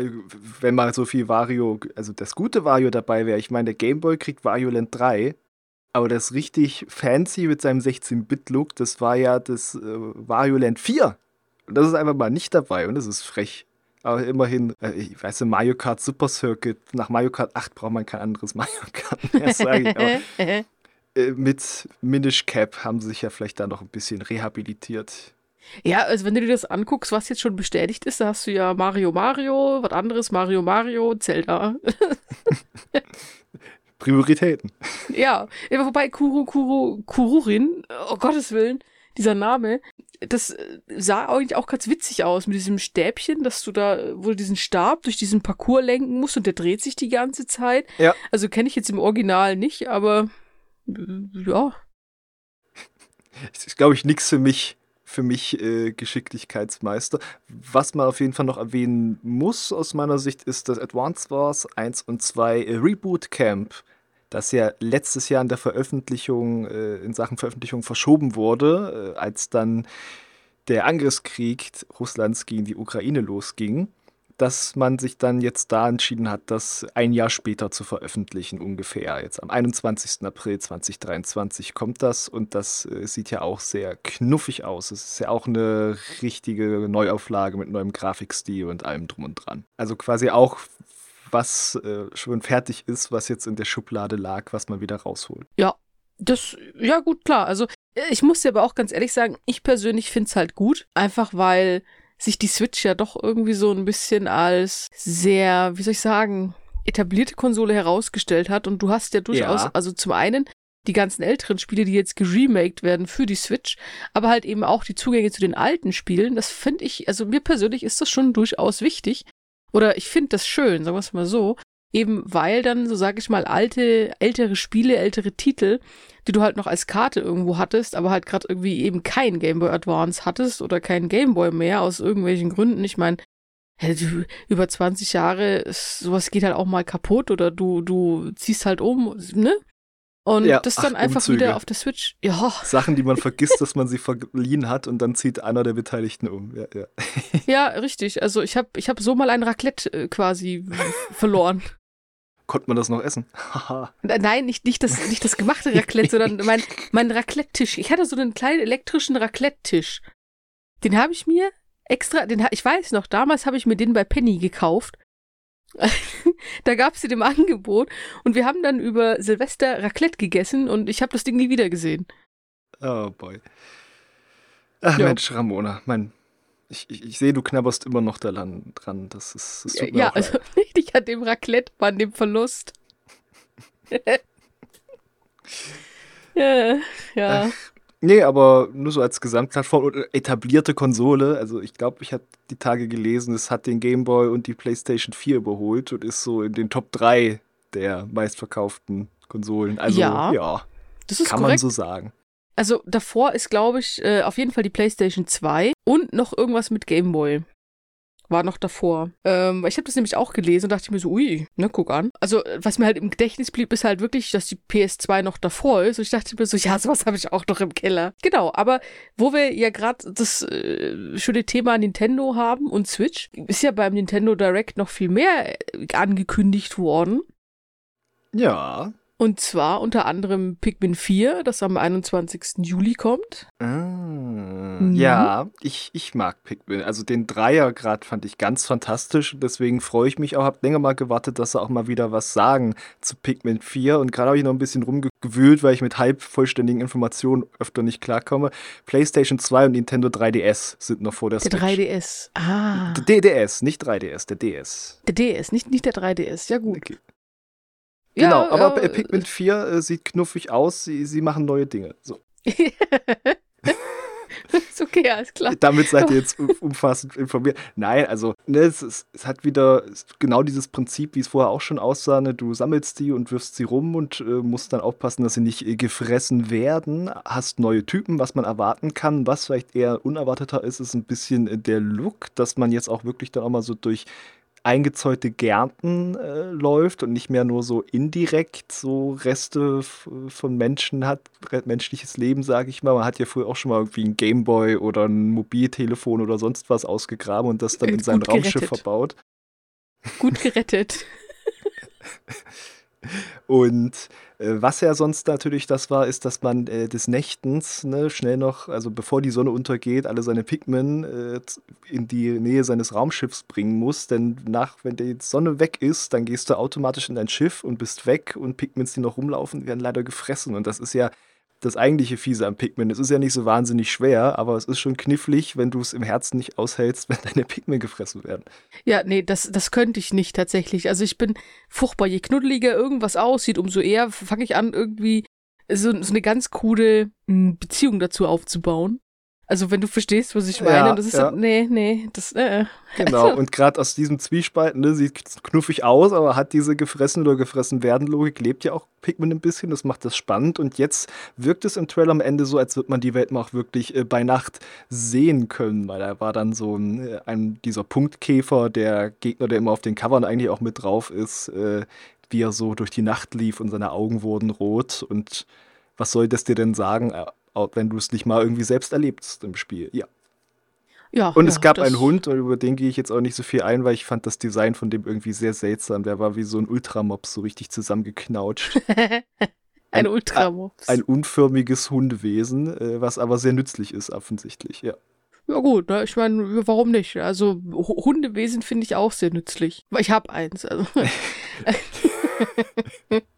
wenn mal so viel Wario, also das gute Wario dabei wäre, ich meine, der Gameboy kriegt Wario Land 3. Aber das richtig fancy mit seinem 16-Bit-Look, das war ja das äh, Wario Land 4. Und das ist einfach mal nicht dabei und das ist frech. Aber immerhin, äh, ich weiß nicht, Mario Kart Super Circuit, nach Mario Kart 8 braucht man kein anderes *laughs* Mario Kart mehr, sage ich. Aber, *laughs* äh, mit Minish Cap haben sie sich ja vielleicht da noch ein bisschen rehabilitiert. Ja, also wenn du dir das anguckst, was jetzt schon bestätigt ist, da hast du ja Mario Mario, was anderes Mario Mario, Zelda. *laughs* Prioritäten. Ja, wobei Kuro Kuro Kururin, oh Gottes Willen, dieser Name, das äh, sah eigentlich auch ganz witzig aus mit diesem Stäbchen, dass du da wohl diesen Stab durch diesen Parcours lenken musst und der dreht sich die ganze Zeit. Ja. Also kenne ich jetzt im Original nicht, aber äh, ja. Das ist, glaube ich, nichts für mich, für mich äh, Geschicklichkeitsmeister. Was man auf jeden Fall noch erwähnen muss aus meiner Sicht, ist das Advance Wars 1 und 2 äh, Reboot Camp das ja letztes Jahr in der Veröffentlichung, äh, in Sachen Veröffentlichung verschoben wurde, äh, als dann der Angriffskrieg Russlands gegen die Ukraine losging, dass man sich dann jetzt da entschieden hat, das ein Jahr später zu veröffentlichen, ungefähr. Jetzt am 21. April 2023 kommt das und das äh, sieht ja auch sehr knuffig aus. Es ist ja auch eine richtige Neuauflage mit neuem Grafikstil und allem drum und dran. Also quasi auch was äh, schon fertig ist, was jetzt in der Schublade lag, was man wieder rausholt. Ja, das, ja gut, klar. Also äh, ich muss dir aber auch ganz ehrlich sagen, ich persönlich finde es halt gut, einfach weil sich die Switch ja doch irgendwie so ein bisschen als sehr, wie soll ich sagen, etablierte Konsole herausgestellt hat. Und du hast ja durchaus, ja. also zum einen die ganzen älteren Spiele, die jetzt geremaked werden für die Switch, aber halt eben auch die Zugänge zu den alten Spielen. Das finde ich, also mir persönlich ist das schon durchaus wichtig, oder ich finde das schön, sagen wir es mal so, eben weil dann, so sage ich mal, alte, ältere Spiele, ältere Titel, die du halt noch als Karte irgendwo hattest, aber halt gerade irgendwie eben kein Game Boy Advance hattest oder kein Game Boy mehr aus irgendwelchen Gründen. Ich meine, über 20 Jahre, sowas geht halt auch mal kaputt oder du, du ziehst halt um, ne? Und ja, das dann ach, einfach Umzüge. wieder auf der Switch. Ja. Sachen, die man vergisst, dass man sie verliehen hat und dann zieht einer der Beteiligten um. Ja, ja. *laughs* ja richtig. Also ich habe ich hab so mal ein Raclette äh, quasi verloren. Konnte man das noch essen? *laughs* Nein, nicht, nicht, das, nicht das gemachte Raclette, sondern *laughs* mein, mein Raclette-Tisch. Ich hatte so einen kleinen elektrischen Raclette-Tisch. Den habe ich mir extra, den, ich weiß noch, damals habe ich mir den bei Penny gekauft *laughs* da gab es den im Angebot und wir haben dann über Silvester Raclette gegessen und ich habe das Ding nie wieder gesehen. Oh boy. Ach ja. Mensch, Ramona, mein, ich, ich, ich sehe, du knabberst immer noch daran dran. Das ist, das tut mir ja, also nicht *laughs* an dem Raclette, an dem Verlust. *laughs* ja, ja. Ach, Nee, aber nur so als Gesamtplattform und etablierte Konsole. Also ich glaube, ich habe die Tage gelesen, es hat den Game Boy und die PlayStation 4 überholt und ist so in den Top 3 der meistverkauften Konsolen. Also ja, ja das ist kann korrekt. man so sagen. Also davor ist, glaube ich, äh, auf jeden Fall die PlayStation 2 und noch irgendwas mit Game Boy war noch davor. Ähm, ich habe das nämlich auch gelesen und dachte mir so, ui, ne, guck an. Also, was mir halt im Gedächtnis blieb, ist halt wirklich, dass die PS2 noch davor ist. Und ich dachte mir so, ja, sowas habe ich auch noch im Keller. Genau, aber wo wir ja gerade das äh, schöne Thema Nintendo haben und Switch, ist ja beim Nintendo Direct noch viel mehr äh, angekündigt worden. Ja. Und zwar unter anderem Pikmin 4, das am 21. Juli kommt. Ah, mhm. Ja, ich, ich mag Pikmin. Also den Dreier gerade fand ich ganz fantastisch. Deswegen freue ich mich auch. Hab länger mal gewartet, dass sie auch mal wieder was sagen zu Pikmin 4. Und gerade habe ich noch ein bisschen rumgewühlt, weil ich mit halb vollständigen Informationen öfter nicht klarkomme. PlayStation 2 und Nintendo 3DS sind noch vor der, der Switch. Der 3DS. Ah. Der DDS, nicht 3DS, der DS. Der DS, nicht, nicht der 3DS. Ja, gut. Okay. Genau, ja, aber ja. Pikmin 4 äh, sieht knuffig aus, sie, sie machen neue Dinge. So. *laughs* ist okay, alles klar. Damit seid ihr *laughs* jetzt umfassend informiert. Nein, also ne, es, es, es, hat wieder genau dieses Prinzip, wie es vorher auch schon aussah. Ne? Du sammelst die und wirfst sie rum und äh, musst dann aufpassen, dass sie nicht äh, gefressen werden. Hast neue Typen, was man erwarten kann. Was vielleicht eher unerwarteter ist, ist ein bisschen äh, der Look, dass man jetzt auch wirklich dann auch mal so durch eingezäunte Gärten äh, läuft und nicht mehr nur so indirekt so Reste von Menschen hat, menschliches Leben, sage ich mal. Man hat ja früher auch schon mal irgendwie ein Gameboy oder ein Mobiltelefon oder sonst was ausgegraben und das dann in sein Raumschiff verbaut. Gut gerettet. *laughs* Und äh, was ja sonst natürlich das war, ist, dass man äh, des Nächtens ne, schnell noch, also bevor die Sonne untergeht, alle seine Pikmin äh, in die Nähe seines Raumschiffs bringen muss. Denn nach, wenn die Sonne weg ist, dann gehst du automatisch in dein Schiff und bist weg und Pikmins, die noch rumlaufen, werden leider gefressen. Und das ist ja das eigentliche Fiese am Pikmin. Es ist ja nicht so wahnsinnig schwer, aber es ist schon knifflig, wenn du es im Herzen nicht aushältst, *laughs* wenn deine Pikmin gefressen werden. Ja, nee, das, das könnte ich nicht tatsächlich. Also ich bin furchtbar. Je knuddeliger irgendwas aussieht, umso eher fange ich an, irgendwie so, so eine ganz krude hm, Beziehung dazu aufzubauen. Also wenn du verstehst, was ich meine, ja, das ist ja. so, nee, nee, das, äh. Genau, und gerade aus diesem Zwiespalt, ne, sieht knuffig aus, aber hat diese gefressen oder gefressen werden Logik, lebt ja auch Pikmin ein bisschen, das macht das spannend und jetzt wirkt es im Trailer am Ende so, als würde man die Welt mal auch wirklich äh, bei Nacht sehen können, weil da war dann so ein, äh, ein, dieser Punktkäfer, der Gegner, der immer auf den Covern eigentlich auch mit drauf ist, äh, wie er so durch die Nacht lief und seine Augen wurden rot und was soll das dir denn sagen? Äh, wenn du es nicht mal irgendwie selbst erlebst im Spiel. Ja. Ja, und ja, es gab einen Hund, und über den gehe ich jetzt auch nicht so viel ein, weil ich fand das Design von dem irgendwie sehr seltsam. Der war wie so ein Ultramops, so richtig zusammengeknautscht. *laughs* ein, Ultramops. Ein, ein, unförmiges Hundewesen, äh, was aber sehr nützlich ist, offensichtlich, ja. Ja gut, ne? ich meine, warum nicht? Also Hundewesen finde ich auch sehr nützlich. Weil ich habe eins. Also. *laughs* *laughs*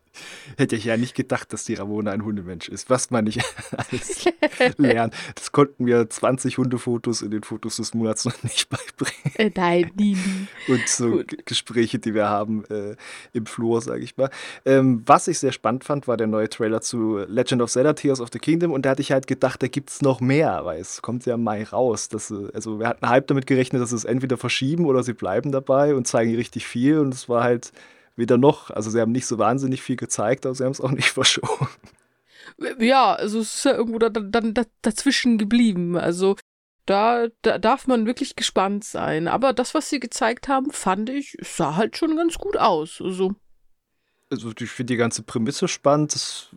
Hätte ich ja nicht gedacht, dass die Ramona ein Hundemensch ist. Was man nicht *laughs* alles *laughs* lernt. Das konnten wir 20 Hundefotos in den Fotos des Monats noch nicht beibringen. Äh, nein, nie, nie. Und so Gut. Gespräche, die wir haben äh, im Flur, sage ich mal. Ähm, was ich sehr spannend fand, war der neue Trailer zu Legend of Zelda Tears of the Kingdom. Und da hatte ich halt gedacht, da gibt es noch mehr, weil es kommt ja im Mai raus. Dass, äh, also wir hatten halb damit gerechnet, dass es entweder verschieben oder sie bleiben dabei und zeigen richtig viel. Und es war halt weder noch. Also sie haben nicht so wahnsinnig viel gezeigt, aber sie haben es auch nicht *laughs* verschoben. Ja, also es ist ja irgendwo da, dann dazwischen geblieben. Also da, da darf man wirklich gespannt sein. Aber das, was sie gezeigt haben, fand ich, sah halt schon ganz gut aus. Also, also ich finde die ganze Prämisse spannend. Das,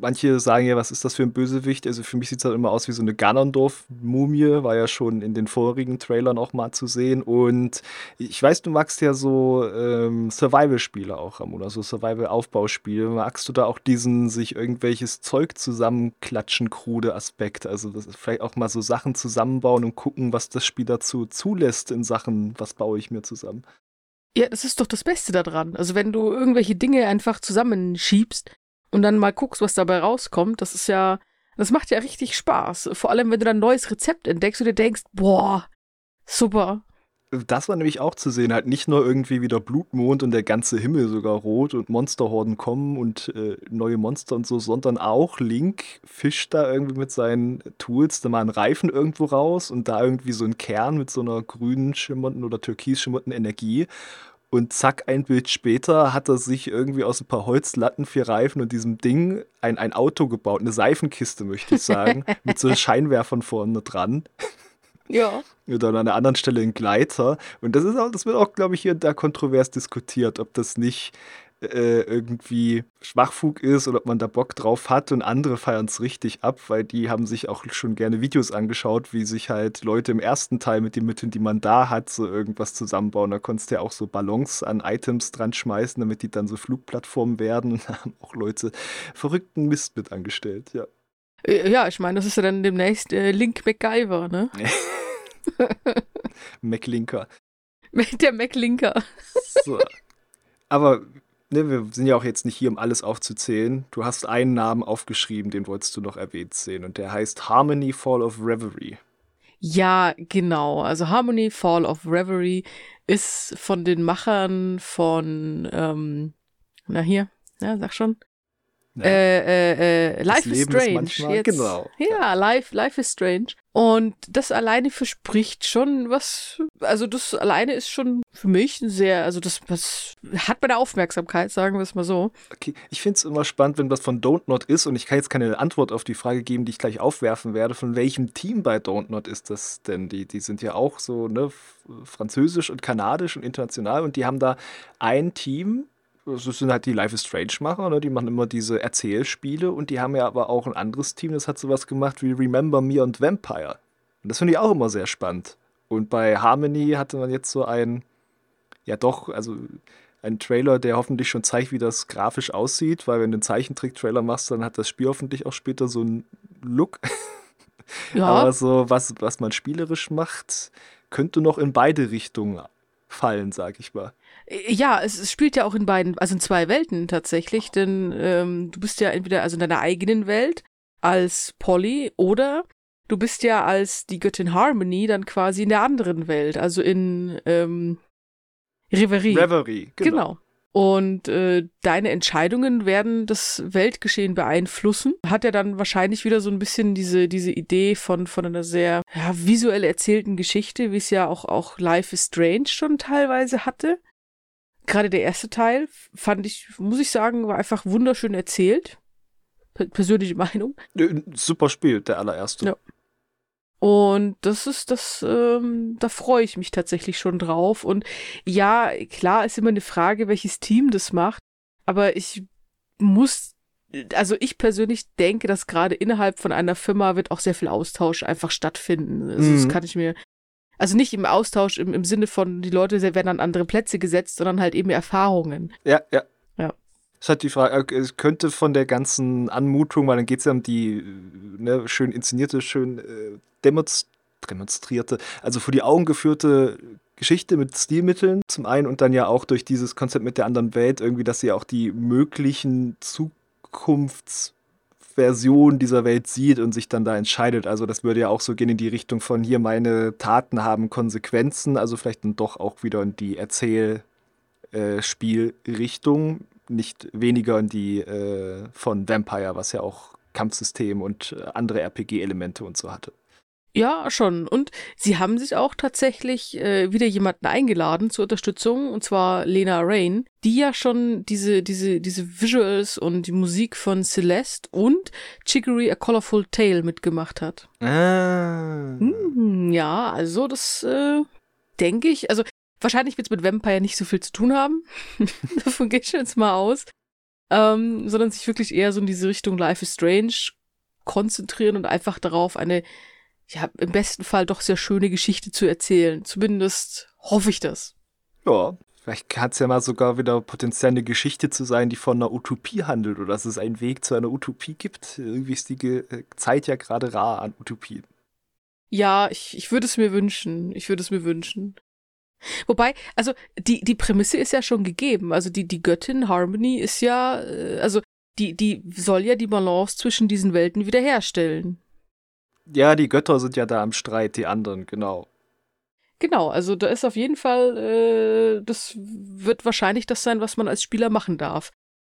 manche sagen ja, was ist das für ein Bösewicht? Also für mich sieht es halt immer aus wie so eine Ganondorf-Mumie, war ja schon in den vorigen Trailern auch mal zu sehen. Und ich weiß, du magst ja so ähm, Survival-Spiele auch, Ramona, so Survival-Aufbauspiele. Magst du da auch diesen sich irgendwelches Zeug zusammenklatschen, krude Aspekt? Also vielleicht auch mal so Sachen zusammenbauen und gucken, was das Spiel dazu zulässt in Sachen, was baue ich mir zusammen? Ja, das ist doch das Beste daran. Also wenn du irgendwelche Dinge einfach zusammenschiebst, und dann mal guckst, was dabei rauskommt, das ist ja, das macht ja richtig Spaß. Vor allem, wenn du dann ein neues Rezept entdeckst und dir denkst, boah, super. Das war nämlich auch zu sehen, halt nicht nur irgendwie wieder Blutmond und der ganze Himmel sogar rot und Monsterhorden kommen und äh, neue Monster und so, sondern auch Link fischt da irgendwie mit seinen Tools da mal einen Reifen irgendwo raus und da irgendwie so ein Kern mit so einer grünen schimmernden oder türkis schimmernden Energie und zack, ein Bild später hat er sich irgendwie aus ein paar Holzlatten, vier Reifen und diesem Ding ein, ein Auto gebaut, eine Seifenkiste, möchte ich sagen, *laughs* mit so Scheinwerfern vorne dran. Ja. Oder an einer anderen Stelle ein Gleiter. Und das ist auch, das wird auch, glaube ich, hier da kontrovers diskutiert, ob das nicht äh, irgendwie Schwachfug ist oder ob man da Bock drauf hat und andere feiern es richtig ab, weil die haben sich auch schon gerne Videos angeschaut, wie sich halt Leute im ersten Teil mit den Mitteln, die man da hat, so irgendwas zusammenbauen. Da konntest du ja auch so Ballons an Items dran schmeißen, damit die dann so Flugplattformen werden *laughs* und da haben auch Leute verrückten Mist mit angestellt, ja. Äh, ja, ich meine, das ist ja dann demnächst äh, Link MacGyver, ne? *laughs* *laughs* MacLinker. Der MacLinker. So. Aber ne, wir sind ja auch jetzt nicht hier, um alles aufzuzählen. Du hast einen Namen aufgeschrieben, den wolltest du noch erwähnt sehen. Und der heißt Harmony Fall of Reverie. Ja, genau. Also Harmony Fall of Reverie ist von den Machern von, ähm, na hier, ja, sag schon. Äh, äh, äh, Life is Strange. Jetzt, genau. Ja, Life, Life is Strange. Und das alleine verspricht schon was, also das alleine ist schon für mich ein sehr, also das, das hat meine Aufmerksamkeit, sagen wir es mal so. Okay, ich finde es immer spannend, wenn was von Don't Not ist und ich kann jetzt keine Antwort auf die Frage geben, die ich gleich aufwerfen werde. Von welchem Team bei Don't Not ist das denn? Die, die sind ja auch so, ne, französisch und kanadisch und international und die haben da ein Team, das sind halt die Life is Strange-Macher, ne? die machen immer diese Erzählspiele und die haben ja aber auch ein anderes Team, das hat sowas gemacht wie Remember Me und Vampire. Und das finde ich auch immer sehr spannend. Und bei Harmony hatte man jetzt so ein, ja doch, also ein Trailer, der hoffentlich schon zeigt, wie das grafisch aussieht, weil wenn du einen Zeichentrick-Trailer machst, dann hat das Spiel hoffentlich auch später so einen Look. *laughs* Ja. Aber so, was, was man spielerisch macht, könnte noch in beide Richtungen fallen, sag ich mal. Ja, es, es, spielt ja auch in beiden, also in zwei Welten tatsächlich, denn ähm, du bist ja entweder also in deiner eigenen Welt als Polly oder du bist ja als die Göttin Harmony dann quasi in der anderen Welt, also in ähm, Reverie. Reverie, genau. genau. Und äh, deine Entscheidungen werden das Weltgeschehen beeinflussen. Hat er dann wahrscheinlich wieder so ein bisschen diese, diese Idee von, von einer sehr ja, visuell erzählten Geschichte, wie es ja auch, auch Life is Strange schon teilweise hatte. Gerade der erste Teil fand ich, muss ich sagen, war einfach wunderschön erzählt. P persönliche Meinung. Super Spiel, der allererste. Ja. Und das ist das, ähm, da freue ich mich tatsächlich schon drauf. Und ja, klar ist immer eine Frage, welches Team das macht. Aber ich muss, also ich persönlich denke, dass gerade innerhalb von einer Firma wird auch sehr viel Austausch einfach stattfinden. Also mhm. Das kann ich mir, also nicht im Austausch im, im Sinne von, die Leute werden an andere Plätze gesetzt, sondern halt eben Erfahrungen. Ja, ja. Ja. Es hat die Frage, äh, es könnte von der ganzen Anmutung, weil dann geht es ja um die ne, schön inszenierte, schön äh, demonstrierte, also vor die Augen geführte Geschichte mit Stilmitteln zum einen und dann ja auch durch dieses Konzept mit der anderen Welt irgendwie, dass sie auch die möglichen Zukunftsversionen dieser Welt sieht und sich dann da entscheidet. Also das würde ja auch so gehen in die Richtung von hier meine Taten haben Konsequenzen, also vielleicht dann doch auch wieder in die Erzählspielrichtung, äh, nicht weniger in die äh, von Vampire, was ja auch Kampfsystem und äh, andere RPG-Elemente und so hatte. Ja, schon. Und sie haben sich auch tatsächlich äh, wieder jemanden eingeladen zur Unterstützung, und zwar Lena Rain, die ja schon diese, diese, diese Visuals und die Musik von Celeste und Chicory A Colorful Tale mitgemacht hat. Ah. Hm, ja, also das äh, denke ich. Also wahrscheinlich wird es mit Vampire nicht so viel zu tun haben. *laughs* Davon gehe ich jetzt mal aus. Ähm, sondern sich wirklich eher so in diese Richtung Life is Strange konzentrieren und einfach darauf eine ja, im besten Fall doch sehr schöne Geschichte zu erzählen. Zumindest hoffe ich das. Ja, vielleicht hat es ja mal sogar wieder potenziell eine Geschichte zu sein, die von einer Utopie handelt oder dass es einen Weg zu einer Utopie gibt. Irgendwie ist die äh, Zeit ja gerade rar an Utopien. Ja, ich, ich würde es mir wünschen. Ich würde es mir wünschen. Wobei, also die, die Prämisse ist ja schon gegeben. Also die, die Göttin Harmony ist ja, äh, also die, die soll ja die Balance zwischen diesen Welten wiederherstellen. Ja, die Götter sind ja da am Streit, die anderen, genau. Genau, also da ist auf jeden Fall, äh, das wird wahrscheinlich das sein, was man als Spieler machen darf.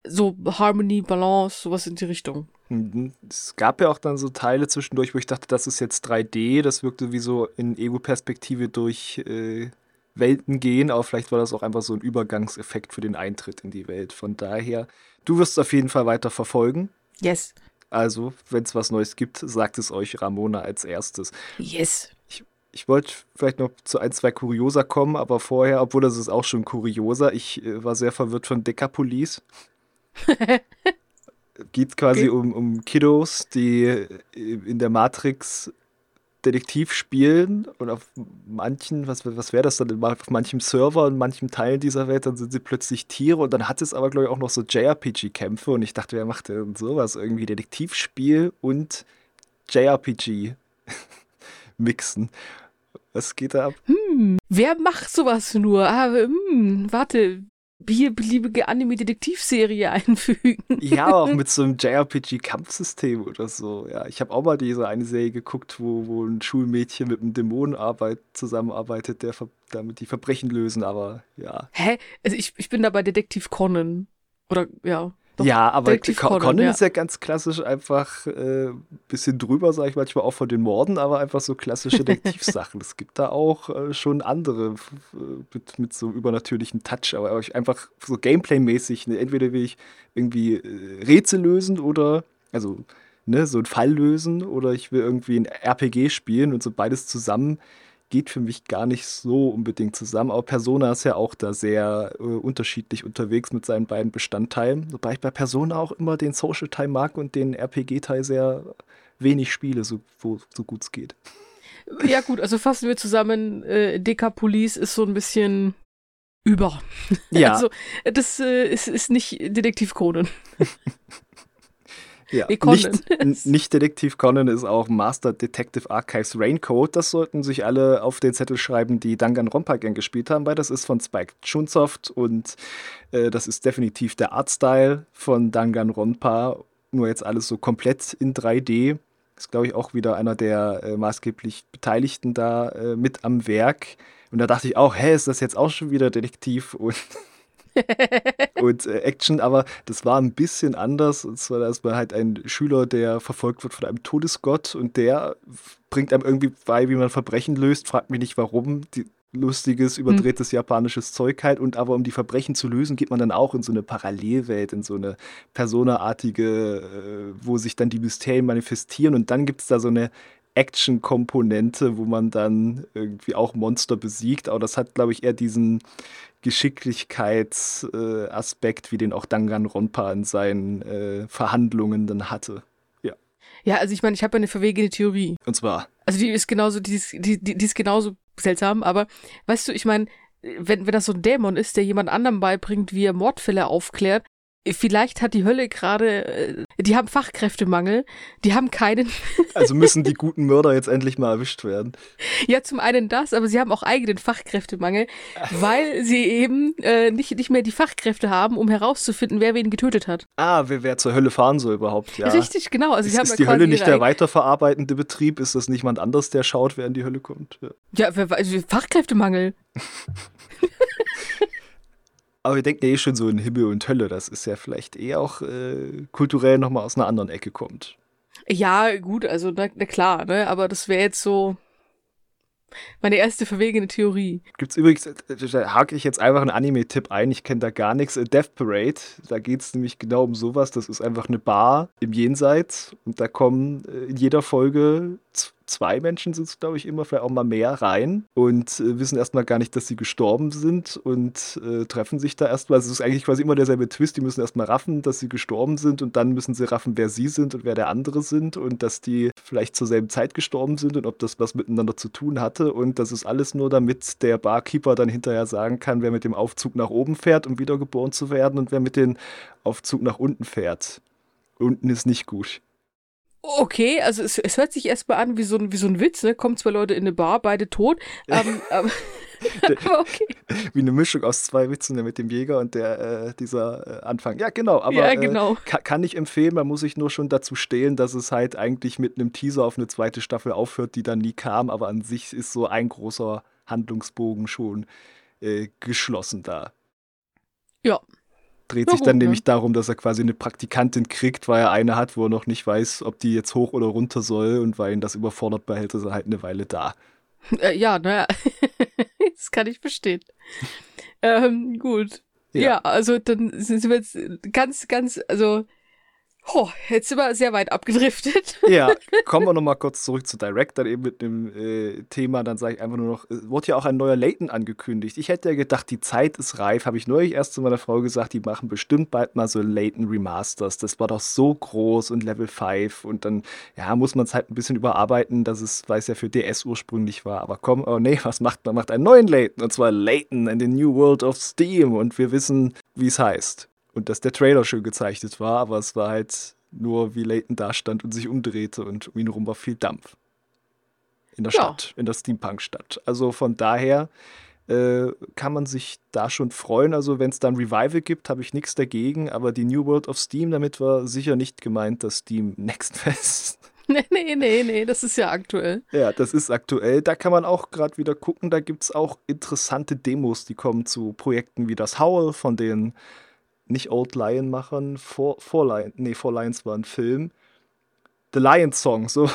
So Harmony, Balance, sowas in die Richtung. Mhm. Es gab ja auch dann so Teile zwischendurch, wo ich dachte, das ist jetzt 3D, das wirkte wie so in Ego-Perspektive durch äh, Welten gehen, aber vielleicht war das auch einfach so ein Übergangseffekt für den Eintritt in die Welt. Von daher, du wirst es auf jeden Fall weiter verfolgen. Yes. Also, wenn es was Neues gibt, sagt es euch Ramona als erstes. Yes. Ich Ich wollte vielleicht noch zu ein, zwei Kuriosa kommen, aber vorher, obwohl das ist auch schon kurioser, ich äh, war sehr verwirrt von Decapolis. *laughs* Geht quasi okay. um, um Kiddos, die äh, in der Matrix Detektiv spielen und auf manchen, was, was wäre das dann, auf manchem Server und manchem Teil dieser Welt, dann sind sie plötzlich Tiere und dann hat es aber, glaube ich, auch noch so JRPG-Kämpfe und ich dachte, wer macht denn sowas? Irgendwie Detektivspiel und JRPG *laughs* mixen. Was geht da ab? Hm, wer macht sowas nur? Ah, hm, warte, beliebige Anime-Detektivserie *laughs* einfügen. Ja, auch mit so einem JRPG-Kampfsystem oder so. Ja, ich habe auch mal diese eine Serie geguckt, wo, wo ein Schulmädchen mit einem Dämonen arbeit, zusammenarbeitet, der damit die Verbrechen lösen, aber ja. Hä? Also ich, ich bin da bei Detektiv Conan. Oder ja. Doch, ja, aber Conan, Conan ja. ist ja ganz klassisch einfach ein äh, bisschen drüber, sage ich manchmal auch von den Morden, aber einfach so klassische Detektivsachen. es gibt da auch äh, schon andere mit, mit, so übernatürlichen Touch, aber einfach so Gameplay-mäßig. Ne? Entweder will ich irgendwie äh, Rätsel lösen oder, also ne, so einen Fall lösen oder ich will irgendwie ein RPG spielen und so beides zusammen geht für mich gar nicht so unbedingt zusammen. Aber Persona ist ja auch da sehr äh, unterschiedlich unterwegs mit seinen beiden Bestandteilen. Wobei ich bei Persona auch immer den Social-Teil mag und den RPG-Teil sehr wenig spiele, so, so gut es geht. Ja, gut, also fassen wir zusammen, äh, Dekapolis ist so ein bisschen über. Ja. *laughs* Also, das äh, ist, ist nicht Detektiv Conan. *laughs* Ja, nicht, *laughs* nicht, Detektiv Conan ist auch Master Detective Archives Raincoat. Das sollten sich alle auf den Zettel schreiben, die Danganronpa gern gespielt haben, weil das ist von Spike Chunsoft und äh, das ist definitiv der Artstyle von Danganronpa. Nur jetzt alles so komplett in 3D. Ist, glaube ich, auch wieder einer der äh, maßgeblich Beteiligten da äh, mit am Werk. Und da dachte ich auch, hä, ist das jetzt auch schon wieder Detektiv? Und *laughs* und äh, Action, aber das war ein bisschen anders. Und zwar, dass man halt ein Schüler, der verfolgt wird von einem Todesgott und der bringt einem irgendwie bei, wie man Verbrechen löst, fragt mich nicht warum. Die, lustiges, hm. überdrehtes mhm. japanisches Zeug halt. Und aber um die Verbrechen zu lösen, geht man dann auch in so eine Parallelwelt, in so eine personaartige, äh, wo sich dann die Mysterien manifestieren. Und dann gibt es da so eine Action-Komponente, wo man dann irgendwie auch Monster besiegt. Aber das hat, glaube ich, eher diesen Geschicklichkeitsaspekt, äh, wie den auch Danganronpa in seinen äh, Verhandlungen dann hatte. Ja. Ja, also ich meine, ich habe eine verwegene Theorie. Und zwar. Also die ist genauso, die ist, die, die, die ist genauso seltsam, aber weißt du, ich meine, wenn, wenn das so ein Dämon ist, der jemand anderem beibringt, wie er Mordfälle aufklärt, Vielleicht hat die Hölle gerade, äh, die haben Fachkräftemangel, die haben keinen. *laughs* also müssen die guten Mörder jetzt endlich mal erwischt werden. Ja, zum einen das, aber sie haben auch eigenen Fachkräftemangel, weil sie eben äh, nicht, nicht mehr die Fachkräfte haben, um herauszufinden, wer wen getötet hat. Ah, wer, wer zur Hölle fahren soll überhaupt, ja. Richtig, genau. Also ist, haben ist die Hölle nicht der weiterverarbeitende Betrieb? Ist das nicht jemand anders, der schaut, wer in die Hölle kommt? Ja, ja wer, also Fachkräftemangel. *laughs* Aber wir denken ja eh schon so in Himmel und Hölle. Das ist ja vielleicht eher auch äh, kulturell nochmal aus einer anderen Ecke kommt. Ja, gut, also na, na klar, ne? Aber das wäre jetzt so meine erste verwegene Theorie. Gibt's übrigens, äh, da hake ich jetzt einfach einen Anime-Tipp ein, ich kenne da gar nichts. Äh, Death Parade, da geht es nämlich genau um sowas. Das ist einfach eine Bar im Jenseits und da kommen äh, in jeder Folge zwei Menschen sind es, glaube ich, immer, vielleicht auch mal mehr rein und äh, wissen erstmal gar nicht, dass sie gestorben sind und äh, treffen sich da erstmal. Also es ist eigentlich quasi immer derselbe Twist. Die müssen erstmal raffen, dass sie gestorben sind und dann müssen sie raffen, wer sie sind und wer der andere sind und dass die vielleicht zur selben Zeit gestorben sind und ob das was miteinander zu tun hatte. Und das ist alles nur, damit der Barkeeper dann hinterher sagen kann, wer mit dem Aufzug nach oben fährt, um wiedergeboren zu werden und wer mit dem Aufzug nach unten fährt. Unten ist nicht gut. Okay, also es, es hört sich erstmal an wie so, ein, wie so ein Witz, ne? Kommen zwei Leute in eine Bar, beide tot. *laughs* Ähm, *laughs* aber *laughs* okay. Wie eine Mischung aus zwei Witzen, der mit dem Jäger und der äh, dieser äh, Anfang. Ja, genau, aber ja, genau. Äh, kann, kann, ich empfehlen, man muss sich nur schon dazu stehlen, dass es halt eigentlich mit einem Teaser auf eine zweite Staffel aufhört, die dann nie kam, aber an sich ist so ein großer Handlungsbogen schon äh, geschlossen da. Ja, dreht ja, sich dann gut, nämlich ja. darum, dass er quasi eine Praktikantin kriegt, weil er eine hat, wo er noch nicht weiß, ob die jetzt hoch oder runter soll und weil ihn das überfordert behält, ist er halt eine Weile da. *laughs* Äh, ja, naja, *laughs* das kann ich verstehen. ähm, gut. Ja. ja. also dann sind wir jetzt ganz, ganz, also Oh, jetzt sind wir sehr weit abgedriftet. *laughs* Ja, *laughs* kommen wir nochmal kurz zurück zu Direct, dann eben mit dem äh, Thema. Dann sage ich einfach nur noch, es wurde ja auch ein neuer Layton angekündigt. Ich hätte ja gedacht, die Zeit ist reif. Habe ich neulich erst zu meiner Frau gesagt, die machen bestimmt bald mal so Layton Remasters. Das war doch so groß und Level 5. Und dann, ja, muss man es halt ein bisschen überarbeiten, dass es, weil es ja für DS ursprünglich war. Aber komm, oh nee, was macht man? Macht einen neuen Layton. Und zwar Layton in the New World of Steam. Und wir wissen, wie es heißt. Und dass der Trailer schön gezeichnet war, aber es war halt nur, wie Layton da stand und sich umdrehte und um ihn herum war viel Dampf. In der Ja. Stadt, in der Steampunk-Stadt. Also von daher äh, kann man sich da schon freuen. Also wenn es dann Revival gibt, habe ich nichts dagegen, aber die New World of Steam, damit war sicher nicht gemeint, das Steam *laughs* Next Fest. nee, nee, nee, nee, das ist ja aktuell. Ja, das ist aktuell. Da kann man auch gerade wieder gucken. Da gibt es auch interessante Demos, die kommen zu Projekten wie das Howl von den nicht Old Lion-Machern. Four, Four Lion, nee, Four Lions war ein Film. The Lion Song, so.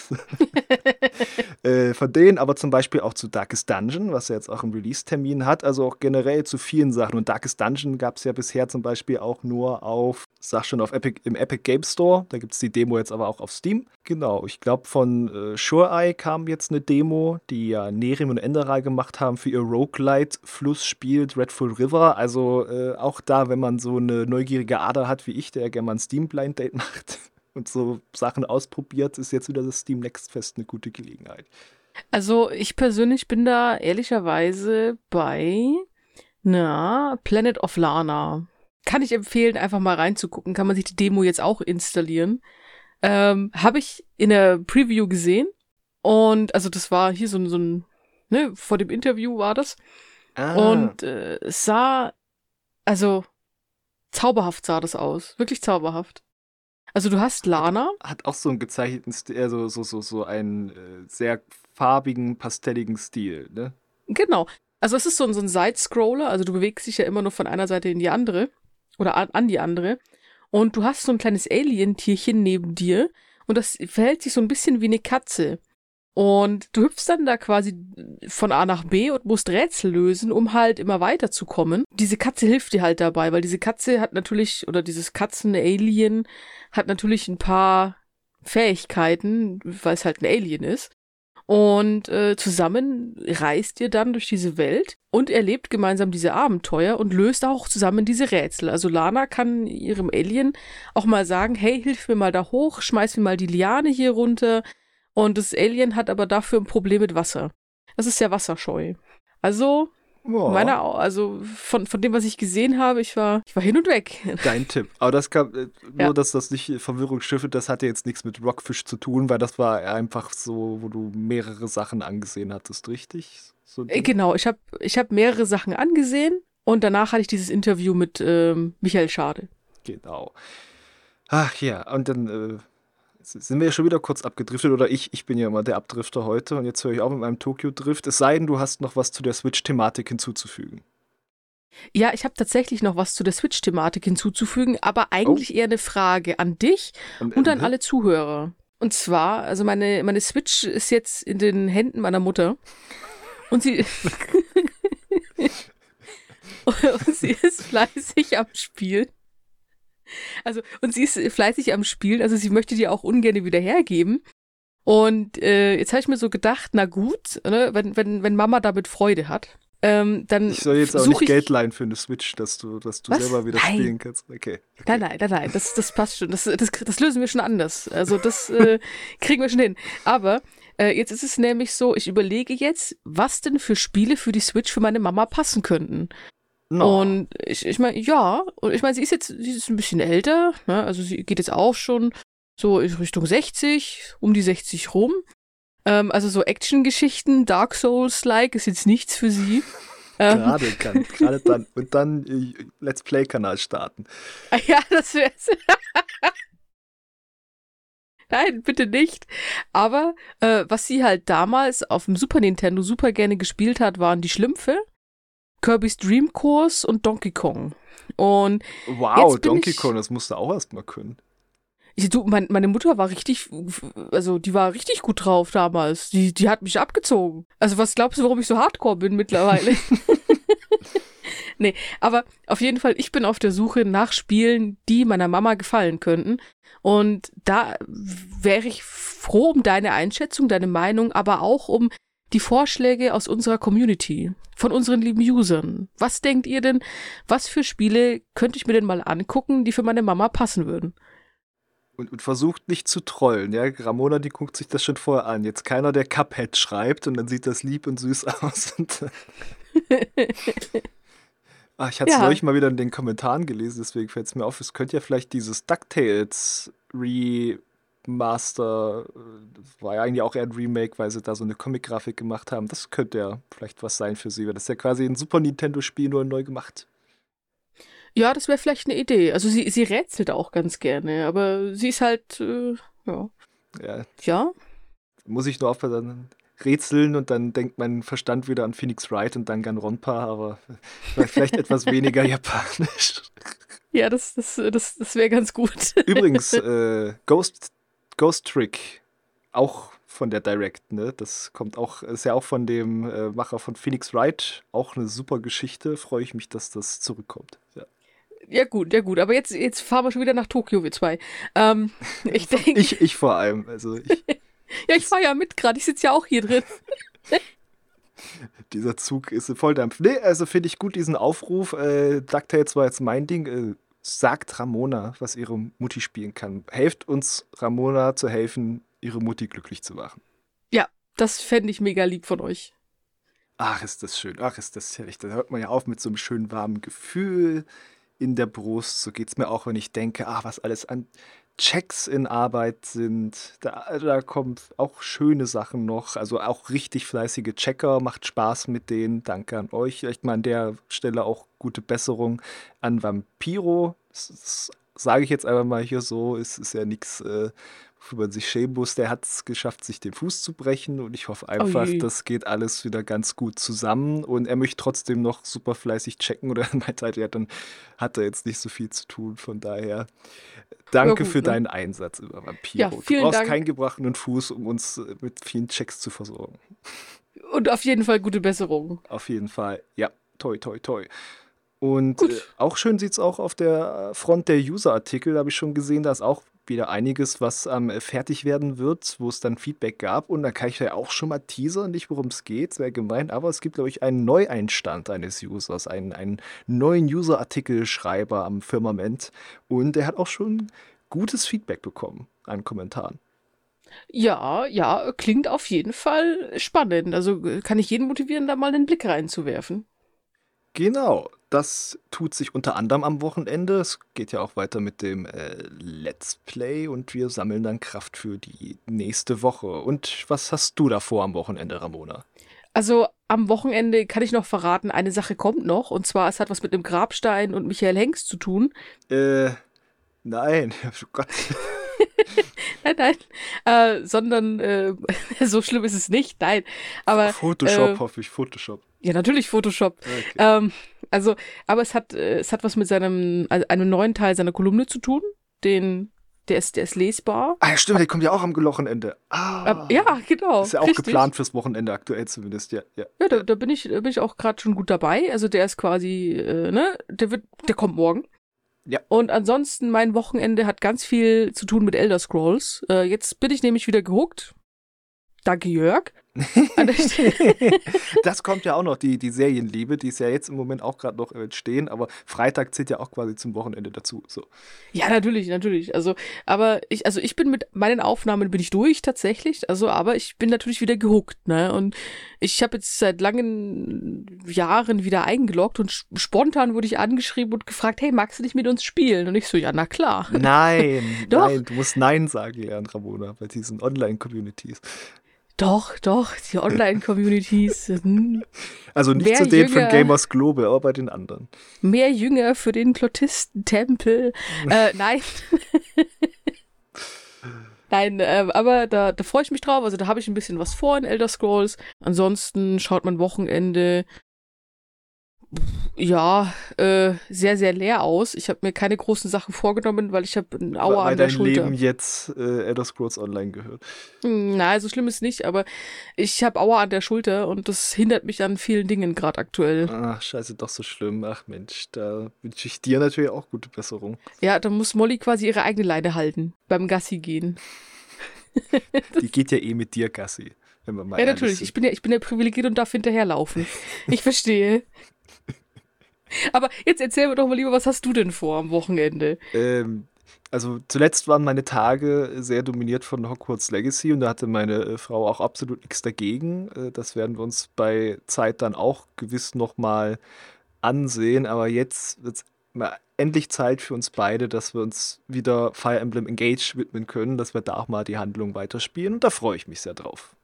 *laughs* äh, von denen, aber zum Beispiel auch zu Darkest Dungeon, was ja jetzt auch einen Release-Termin hat, also auch generell zu vielen Sachen. Und Darkest Dungeon gab es ja bisher zum Beispiel auch nur auf, sag schon, auf Epic, im Epic Game Store. Da gibt es die Demo jetzt aber auch auf Steam. Genau, ich glaube von äh, Sure Eye kam jetzt eine Demo, die ja Nerim und Enderal gemacht haben für ihr Roguelite-Flussspiel Dreadful River. Also äh, auch da, wenn man so eine neugierige Ader hat wie ich, der gerne mal ein Steam Blind Date *laughs* macht und so Sachen ausprobiert, ist jetzt wieder das Steam Next Fest eine gute Gelegenheit. Also ich persönlich bin da ehrlicherweise bei, na, Planet of Lana. Kann ich empfehlen, einfach mal reinzugucken. Kann man sich die Demo jetzt auch installieren. Ähm, Habe ich in der Preview gesehen. Und also das war hier so, ein- so ein, ne, vor dem Interview war das. Ah, Und äh, es sah, also zauberhaft sah das aus. Wirklich zauberhaft. Also du hast Lana. hat auch so einen gezeichneten Stil, also so, so, so einen äh, sehr farbigen, pastelligen Stil, ne? Genau. Also es ist so, ein- so ein Side-Scroller, also du bewegst dich ja immer nur von einer Seite in die andere oder an, an die andere. Und du hast so ein kleines Alien-Tierchen neben dir und das verhält sich so ein bisschen wie eine Katze. Und du hüpfst dann da quasi von A nach B und musst Rätsel lösen, um halt immer weiterzukommen. Diese Katze hilft dir halt dabei, weil diese Katze hat natürlich, oder dieses Katzen-Alien hat natürlich ein paar Fähigkeiten, weil es halt ein Alien ist. Und äh, zusammen reist ihr dann durch diese Welt und erlebt gemeinsam diese Abenteuer und löst auch zusammen diese Rätsel. Also Lana kann ihrem Alien auch mal sagen, hey, hilf mir mal da hoch, schmeiß mir mal die Liane hier runter. Und das Alien hat aber dafür ein Problem mit Wasser. Das ist ja wasserscheu. Also, Ja, meiner, also von, von dem, was ich gesehen habe, ich war, ich war hin und weg. *laughs* dein Tipp. Aber das kam, äh, nur, Ja. dass das nicht Verwirrung stiftet, das hatte jetzt nichts mit Rockfish zu tun, weil das war einfach so, wo du mehrere Sachen angesehen hattest, richtig? So Äh? Genau, ich habe ich hab mehrere Sachen angesehen und danach hatte ich dieses Interview mit ähm, Michael Schade. Genau. Ach ja, und dann äh, sind wir ja schon wieder kurz abgedriftet, oder ich, ich bin ja immer der Abdrifter heute und jetzt höre ich auch mit meinem Tokyo-Drift. Es sei denn, du hast noch was zu der Switch-Thematik hinzuzufügen. Ja, ich habe tatsächlich noch was zu der Switch-Thematik hinzuzufügen, aber eigentlich eher eine Frage an dich und an äh, alle Zuhörer. Und zwar, also meine, meine Switch ist jetzt in den Händen meiner Mutter und sie, *laughs* *laughs* und sie ist fleißig am Spielen. Also, und sie ist fleißig am Spielen, also sie möchte die auch ungern wieder hergeben. Und äh, jetzt habe ich mir so gedacht, na gut, ne, wenn, wenn, wenn Mama damit Freude hat, ähm, dann Ich soll jetzt auch nicht ich, Geld leihen für eine Switch, dass du, dass du Was? selber wieder Nein. spielen kannst. Okay. okay. Nein, nein, nein, nein, das, das passt schon. Das, das, das lösen wir schon anders. Also das äh, *laughs* kriegen wir schon hin. Aber äh, jetzt ist es nämlich so, ich überlege jetzt, was denn für Spiele für die Switch für meine Mama passen könnten. No. Und ich, ich meine, ja, und ich meine, sie ist jetzt, sie ist ein bisschen älter, ne? also sie geht jetzt auch schon so in Richtung 60, um die 60 rum. Ähm, also so Action-Geschichten, Dark Souls-like ist jetzt nichts für sie. *laughs* Ähm, Gerade kann, gerade dann. Und dann äh, Let's Play-Kanal starten. Ja, das wär's. *laughs* Nein, bitte nicht. Aber äh, was sie halt damals auf dem Super Nintendo super gerne gespielt hat, waren die Schlümpfe, Kirby's Dream Course und Donkey Kong. Und Wow, Donkey Kong, das musst du auch erstmal können. ich, du, mein, meine Mutter war richtig, also die war richtig gut drauf damals. Die, die hat mich abgezogen. Also was glaubst du, warum ich so hardcore bin mittlerweile? *laughs* nee, aber auf jeden Fall, ich bin auf der Suche nach Spielen, die meiner Mama gefallen könnten. Und da wäre ich froh um deine Einschätzung, deine Meinung, aber auch um die Vorschläge aus unserer Community, von unseren lieben Usern. Was denkt ihr denn, was für Spiele könnte ich mir denn mal angucken, die für meine Mama passen würden? Und, und, versucht nicht zu trollen. Ja, Ramona, die guckt sich das schon vorher an. Jetzt keiner, der Cuphead schreibt und dann sieht das lieb und süß *laughs* aus. Und Ach, *laughs* ich hatte es ja. neulich mal wieder in den Kommentaren gelesen, deswegen fällt es mir auf, es könnte ja vielleicht dieses DuckTales Remaster, das war ja eigentlich auch eher ein Remake, weil sie da so eine Comic-Grafik gemacht haben. Das könnte ja vielleicht was sein für sie, weil das ist ja quasi ein Super Nintendo-Spiel nur neu gemacht. Ja, das wäre vielleicht eine Idee. Also sie, sie rätselt auch ganz gerne, aber sie ist halt, äh, ja. Ja. Ja. Muss ich nur aufpassen, rätseln und dann denkt mein Verstand wieder an Phoenix Wright und dann Ganronpa, aber *laughs* vielleicht etwas weniger japanisch. Ja, das, das, das, das wäre ganz gut. Übrigens, *laughs* äh, Ghost, Ghost Trick, auch von der Direct, ne? Das kommt auch, ist ja auch von dem äh, Macher von Phoenix Wright, auch eine super Geschichte. Freue ich mich, dass das zurückkommt. Ja. Ja, gut, ja, gut. Aber jetzt, jetzt fahren wir schon wieder nach Tokio, wir zwei. Ähm, *laughs* ich denke. Ich, ich vor allem. Also ich. *laughs* ja, ich fahre ja mit gerade. Ich sitze ja auch hier drin. *laughs* Dieser Zug ist Volldampf. Nee, also finde ich gut diesen Aufruf. Äh, DuckTales war jetzt mein Ding. Äh, sagt Ramona, was ihre Mutti spielen kann. Helft uns, Ramona, zu helfen, ihre Mutti glücklich zu machen. Ja, das fände ich mega lieb von euch. Ach, ist das schön. Ach, ist das herrlich. Da hört man ja auf mit so einem schönen warmen Gefühl in der Brust. So geht es mir auch, wenn ich denke, ach, was alles an Checks in Arbeit sind. Da, da kommen auch schöne Sachen noch. Also auch richtig fleißige Checker. Macht Spaß mit denen. Danke an euch. Ich meine, an der Stelle auch gute Besserung an Vampiro. Das, das sage ich jetzt einfach mal hier so. Es ist ja nichts, äh, wofür man sich schämen muss. Der hat es geschafft, sich den Fuß zu brechen. Und ich hoffe einfach, oh das geht alles wieder ganz gut zusammen. Und er möchte trotzdem noch super fleißig checken. Oder *laughs* meint halt, ja, dann hat er jetzt nicht so viel zu tun. Von daher Danke gut, für ne? deinen Einsatz über Vampiro. Ja, du brauchst Dank. keinen gebrochenen Fuß, um uns äh, mit vielen Checks zu versorgen. Und auf jeden Fall gute Besserung. Auf jeden Fall, ja. Toi, toi, toi. Und äh, auch schön sieht es auch auf der Front der User-Artikel, habe ich schon gesehen, da ist auch wieder einiges, was ähm, fertig werden wird, wo es dann Feedback gab. Und da kann ich ja auch schon mal teasern, nicht worum es geht, sehr gemein, aber es gibt, glaube ich, einen Neueinstand eines Users, einen, einen neuen User-Artikelschreiber am Firmament. Und der hat auch schon gutes Feedback bekommen an Kommentaren. Ja, ja, klingt auf jeden Fall spannend. Also äh, kann ich jeden motivieren, da mal einen Blick reinzuwerfen. Genau, das tut sich unter anderem am Wochenende. Es geht ja auch weiter mit dem äh, Let's Play und wir sammeln dann Kraft für die nächste Woche. Und was hast du da vor am Wochenende, Ramona? Also am Wochenende kann ich noch verraten, eine Sache kommt noch. Und zwar, es hat was mit dem Grabstein und Michael Hengst zu tun. Äh, nein, *laughs* oh Gott. *laughs* nein, nein. Äh, sondern, äh, *laughs* so schlimm ist es nicht, nein. Aber, Photoshop, äh, hoffe ich, Photoshop. Ja, natürlich Photoshop. Okay. Ähm, also, aber es hat, äh, es hat was mit seinem, also einem neuen Teil seiner Kolumne zu tun. Den, der ist, der ist lesbar. Ah, ja, stimmt, der kommt ja auch am Wochenende. Ah. Ja, genau. Ist ja auch richtig. geplant fürs Wochenende aktuell zumindest, ja. Ja, ja da, da bin ich, da bin ich auch gerade schon gut dabei. Also der ist quasi, äh, ne, der wird, der kommt morgen. Ja. Und ansonsten, mein Wochenende hat ganz viel zu tun mit Elder Scrolls. Äh, jetzt bin ich nämlich wieder gehuckt. Danke, Jörg. *laughs* das kommt ja auch noch, die, die Serienliebe, die ist ja jetzt im Moment auch gerade noch entstehen, aber Freitag zählt ja auch quasi zum Wochenende dazu. So. Ja, natürlich, natürlich. Also, aber ich, also ich bin mit meinen Aufnahmen bin ich durch tatsächlich. Also, aber ich bin natürlich wieder gehuckt, ne? Und ich habe jetzt seit langen Jahren wieder eingeloggt und spontan wurde ich angeschrieben und gefragt, hey, magst du nicht mit uns spielen? Und ich so, ja, na klar. Nein, *laughs* Doch. nein, du musst Nein sagen lernen, Ramona, bei diesen Online-Communities. Doch, doch, die Online-Communities. Also nicht zu denen von Gamers Global, aber bei den anderen. Mehr Jünger für den Klottistentempel. *laughs* äh, nein. Nein, äh, aber da, da freue ich mich drauf. Also da habe ich ein bisschen was vor in Elder Scrolls. Ansonsten schaut mein Wochenende Ja, äh, sehr, sehr leer aus. Ich habe mir keine großen Sachen vorgenommen, weil ich habe ein Aua Weil an der dein Schulter. Leben jetzt äh, Elder Scrolls Online gehört. Hm, Nein, so schlimm ist nicht, aber ich habe Aua an der Schulter und das hindert mich an vielen Dingen gerade aktuell. Ach, scheiße, doch so schlimm. Ach Mensch, da wünsche ich dir natürlich auch gute Besserung. Ja, da muss Molly quasi ihre eigene Leine halten beim Gassi gehen. *laughs* Die geht ja eh mit dir, Gassi. Wenn wir mal Ja, natürlich. sind. Ich bin ja, ich bin ja privilegiert und darf hinterherlaufen. Ich verstehe. Aber jetzt erzähl mir doch mal lieber, was hast du denn vor am Wochenende? Ähm, also zuletzt waren meine Tage sehr dominiert von Hogwarts Legacy und da hatte meine äh, Frau auch absolut nichts dagegen. Äh, das werden wir uns bei Zeit dann auch gewiss nochmal ansehen. Aber jetzt wird es endlich Zeit für uns beide, dass wir uns wieder Fire Emblem Engage widmen können, dass wir da auch mal die Handlung weiterspielen. Und da freue ich mich sehr drauf.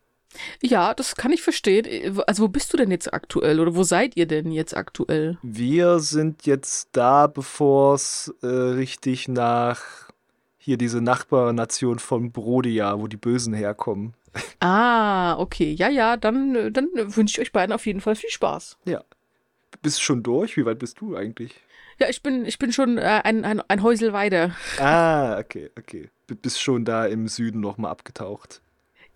Ja, das kann ich verstehen. Also, wo bist du denn jetzt aktuell? Oder wo seid ihr denn jetzt aktuell? Wir sind jetzt da, bevor es äh, richtig nach hier diese Nachbarnation von Brodia, wo die Bösen herkommen. *laughs* Ah, okay. Ja, ja, dann, äh, dann wünsche ich euch beiden auf jeden Fall viel Spaß. Bist du schon durch? Wie weit bist du eigentlich? Ja, ich bin, ich bin schon äh, ein, ein, ein Häusel weiter. Ah, okay, okay. Du bist schon da im Süden nochmal abgetaucht.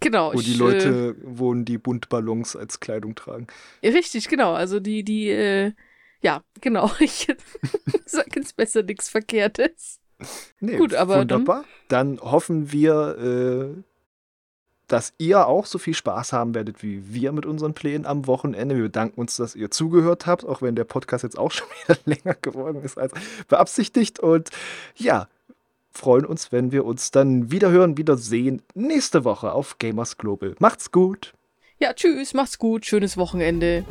Genau. Wo ich, die Leute wohnen, die Buntballons als Kleidung tragen. Äh, richtig, genau. Also die, die, äh, ja, genau. *laughs* Ich sag jetzt besser nichts Verkehrtes. Nee, Gut, aber wunderbar. Dann, hoffen wir, äh, dass ihr auch so viel Spaß haben werdet wie wir mit unseren Plänen am Wochenende. Wir bedanken uns, dass ihr zugehört habt, auch wenn der Podcast jetzt auch *laughs* schon wieder länger geworden ist als beabsichtigt. Und ja, freuen uns, wenn wir uns dann wieder hören, wieder sehen nächste Woche auf Gamers Global. Macht's gut. Ja, tschüss, macht's gut, schönes Wochenende.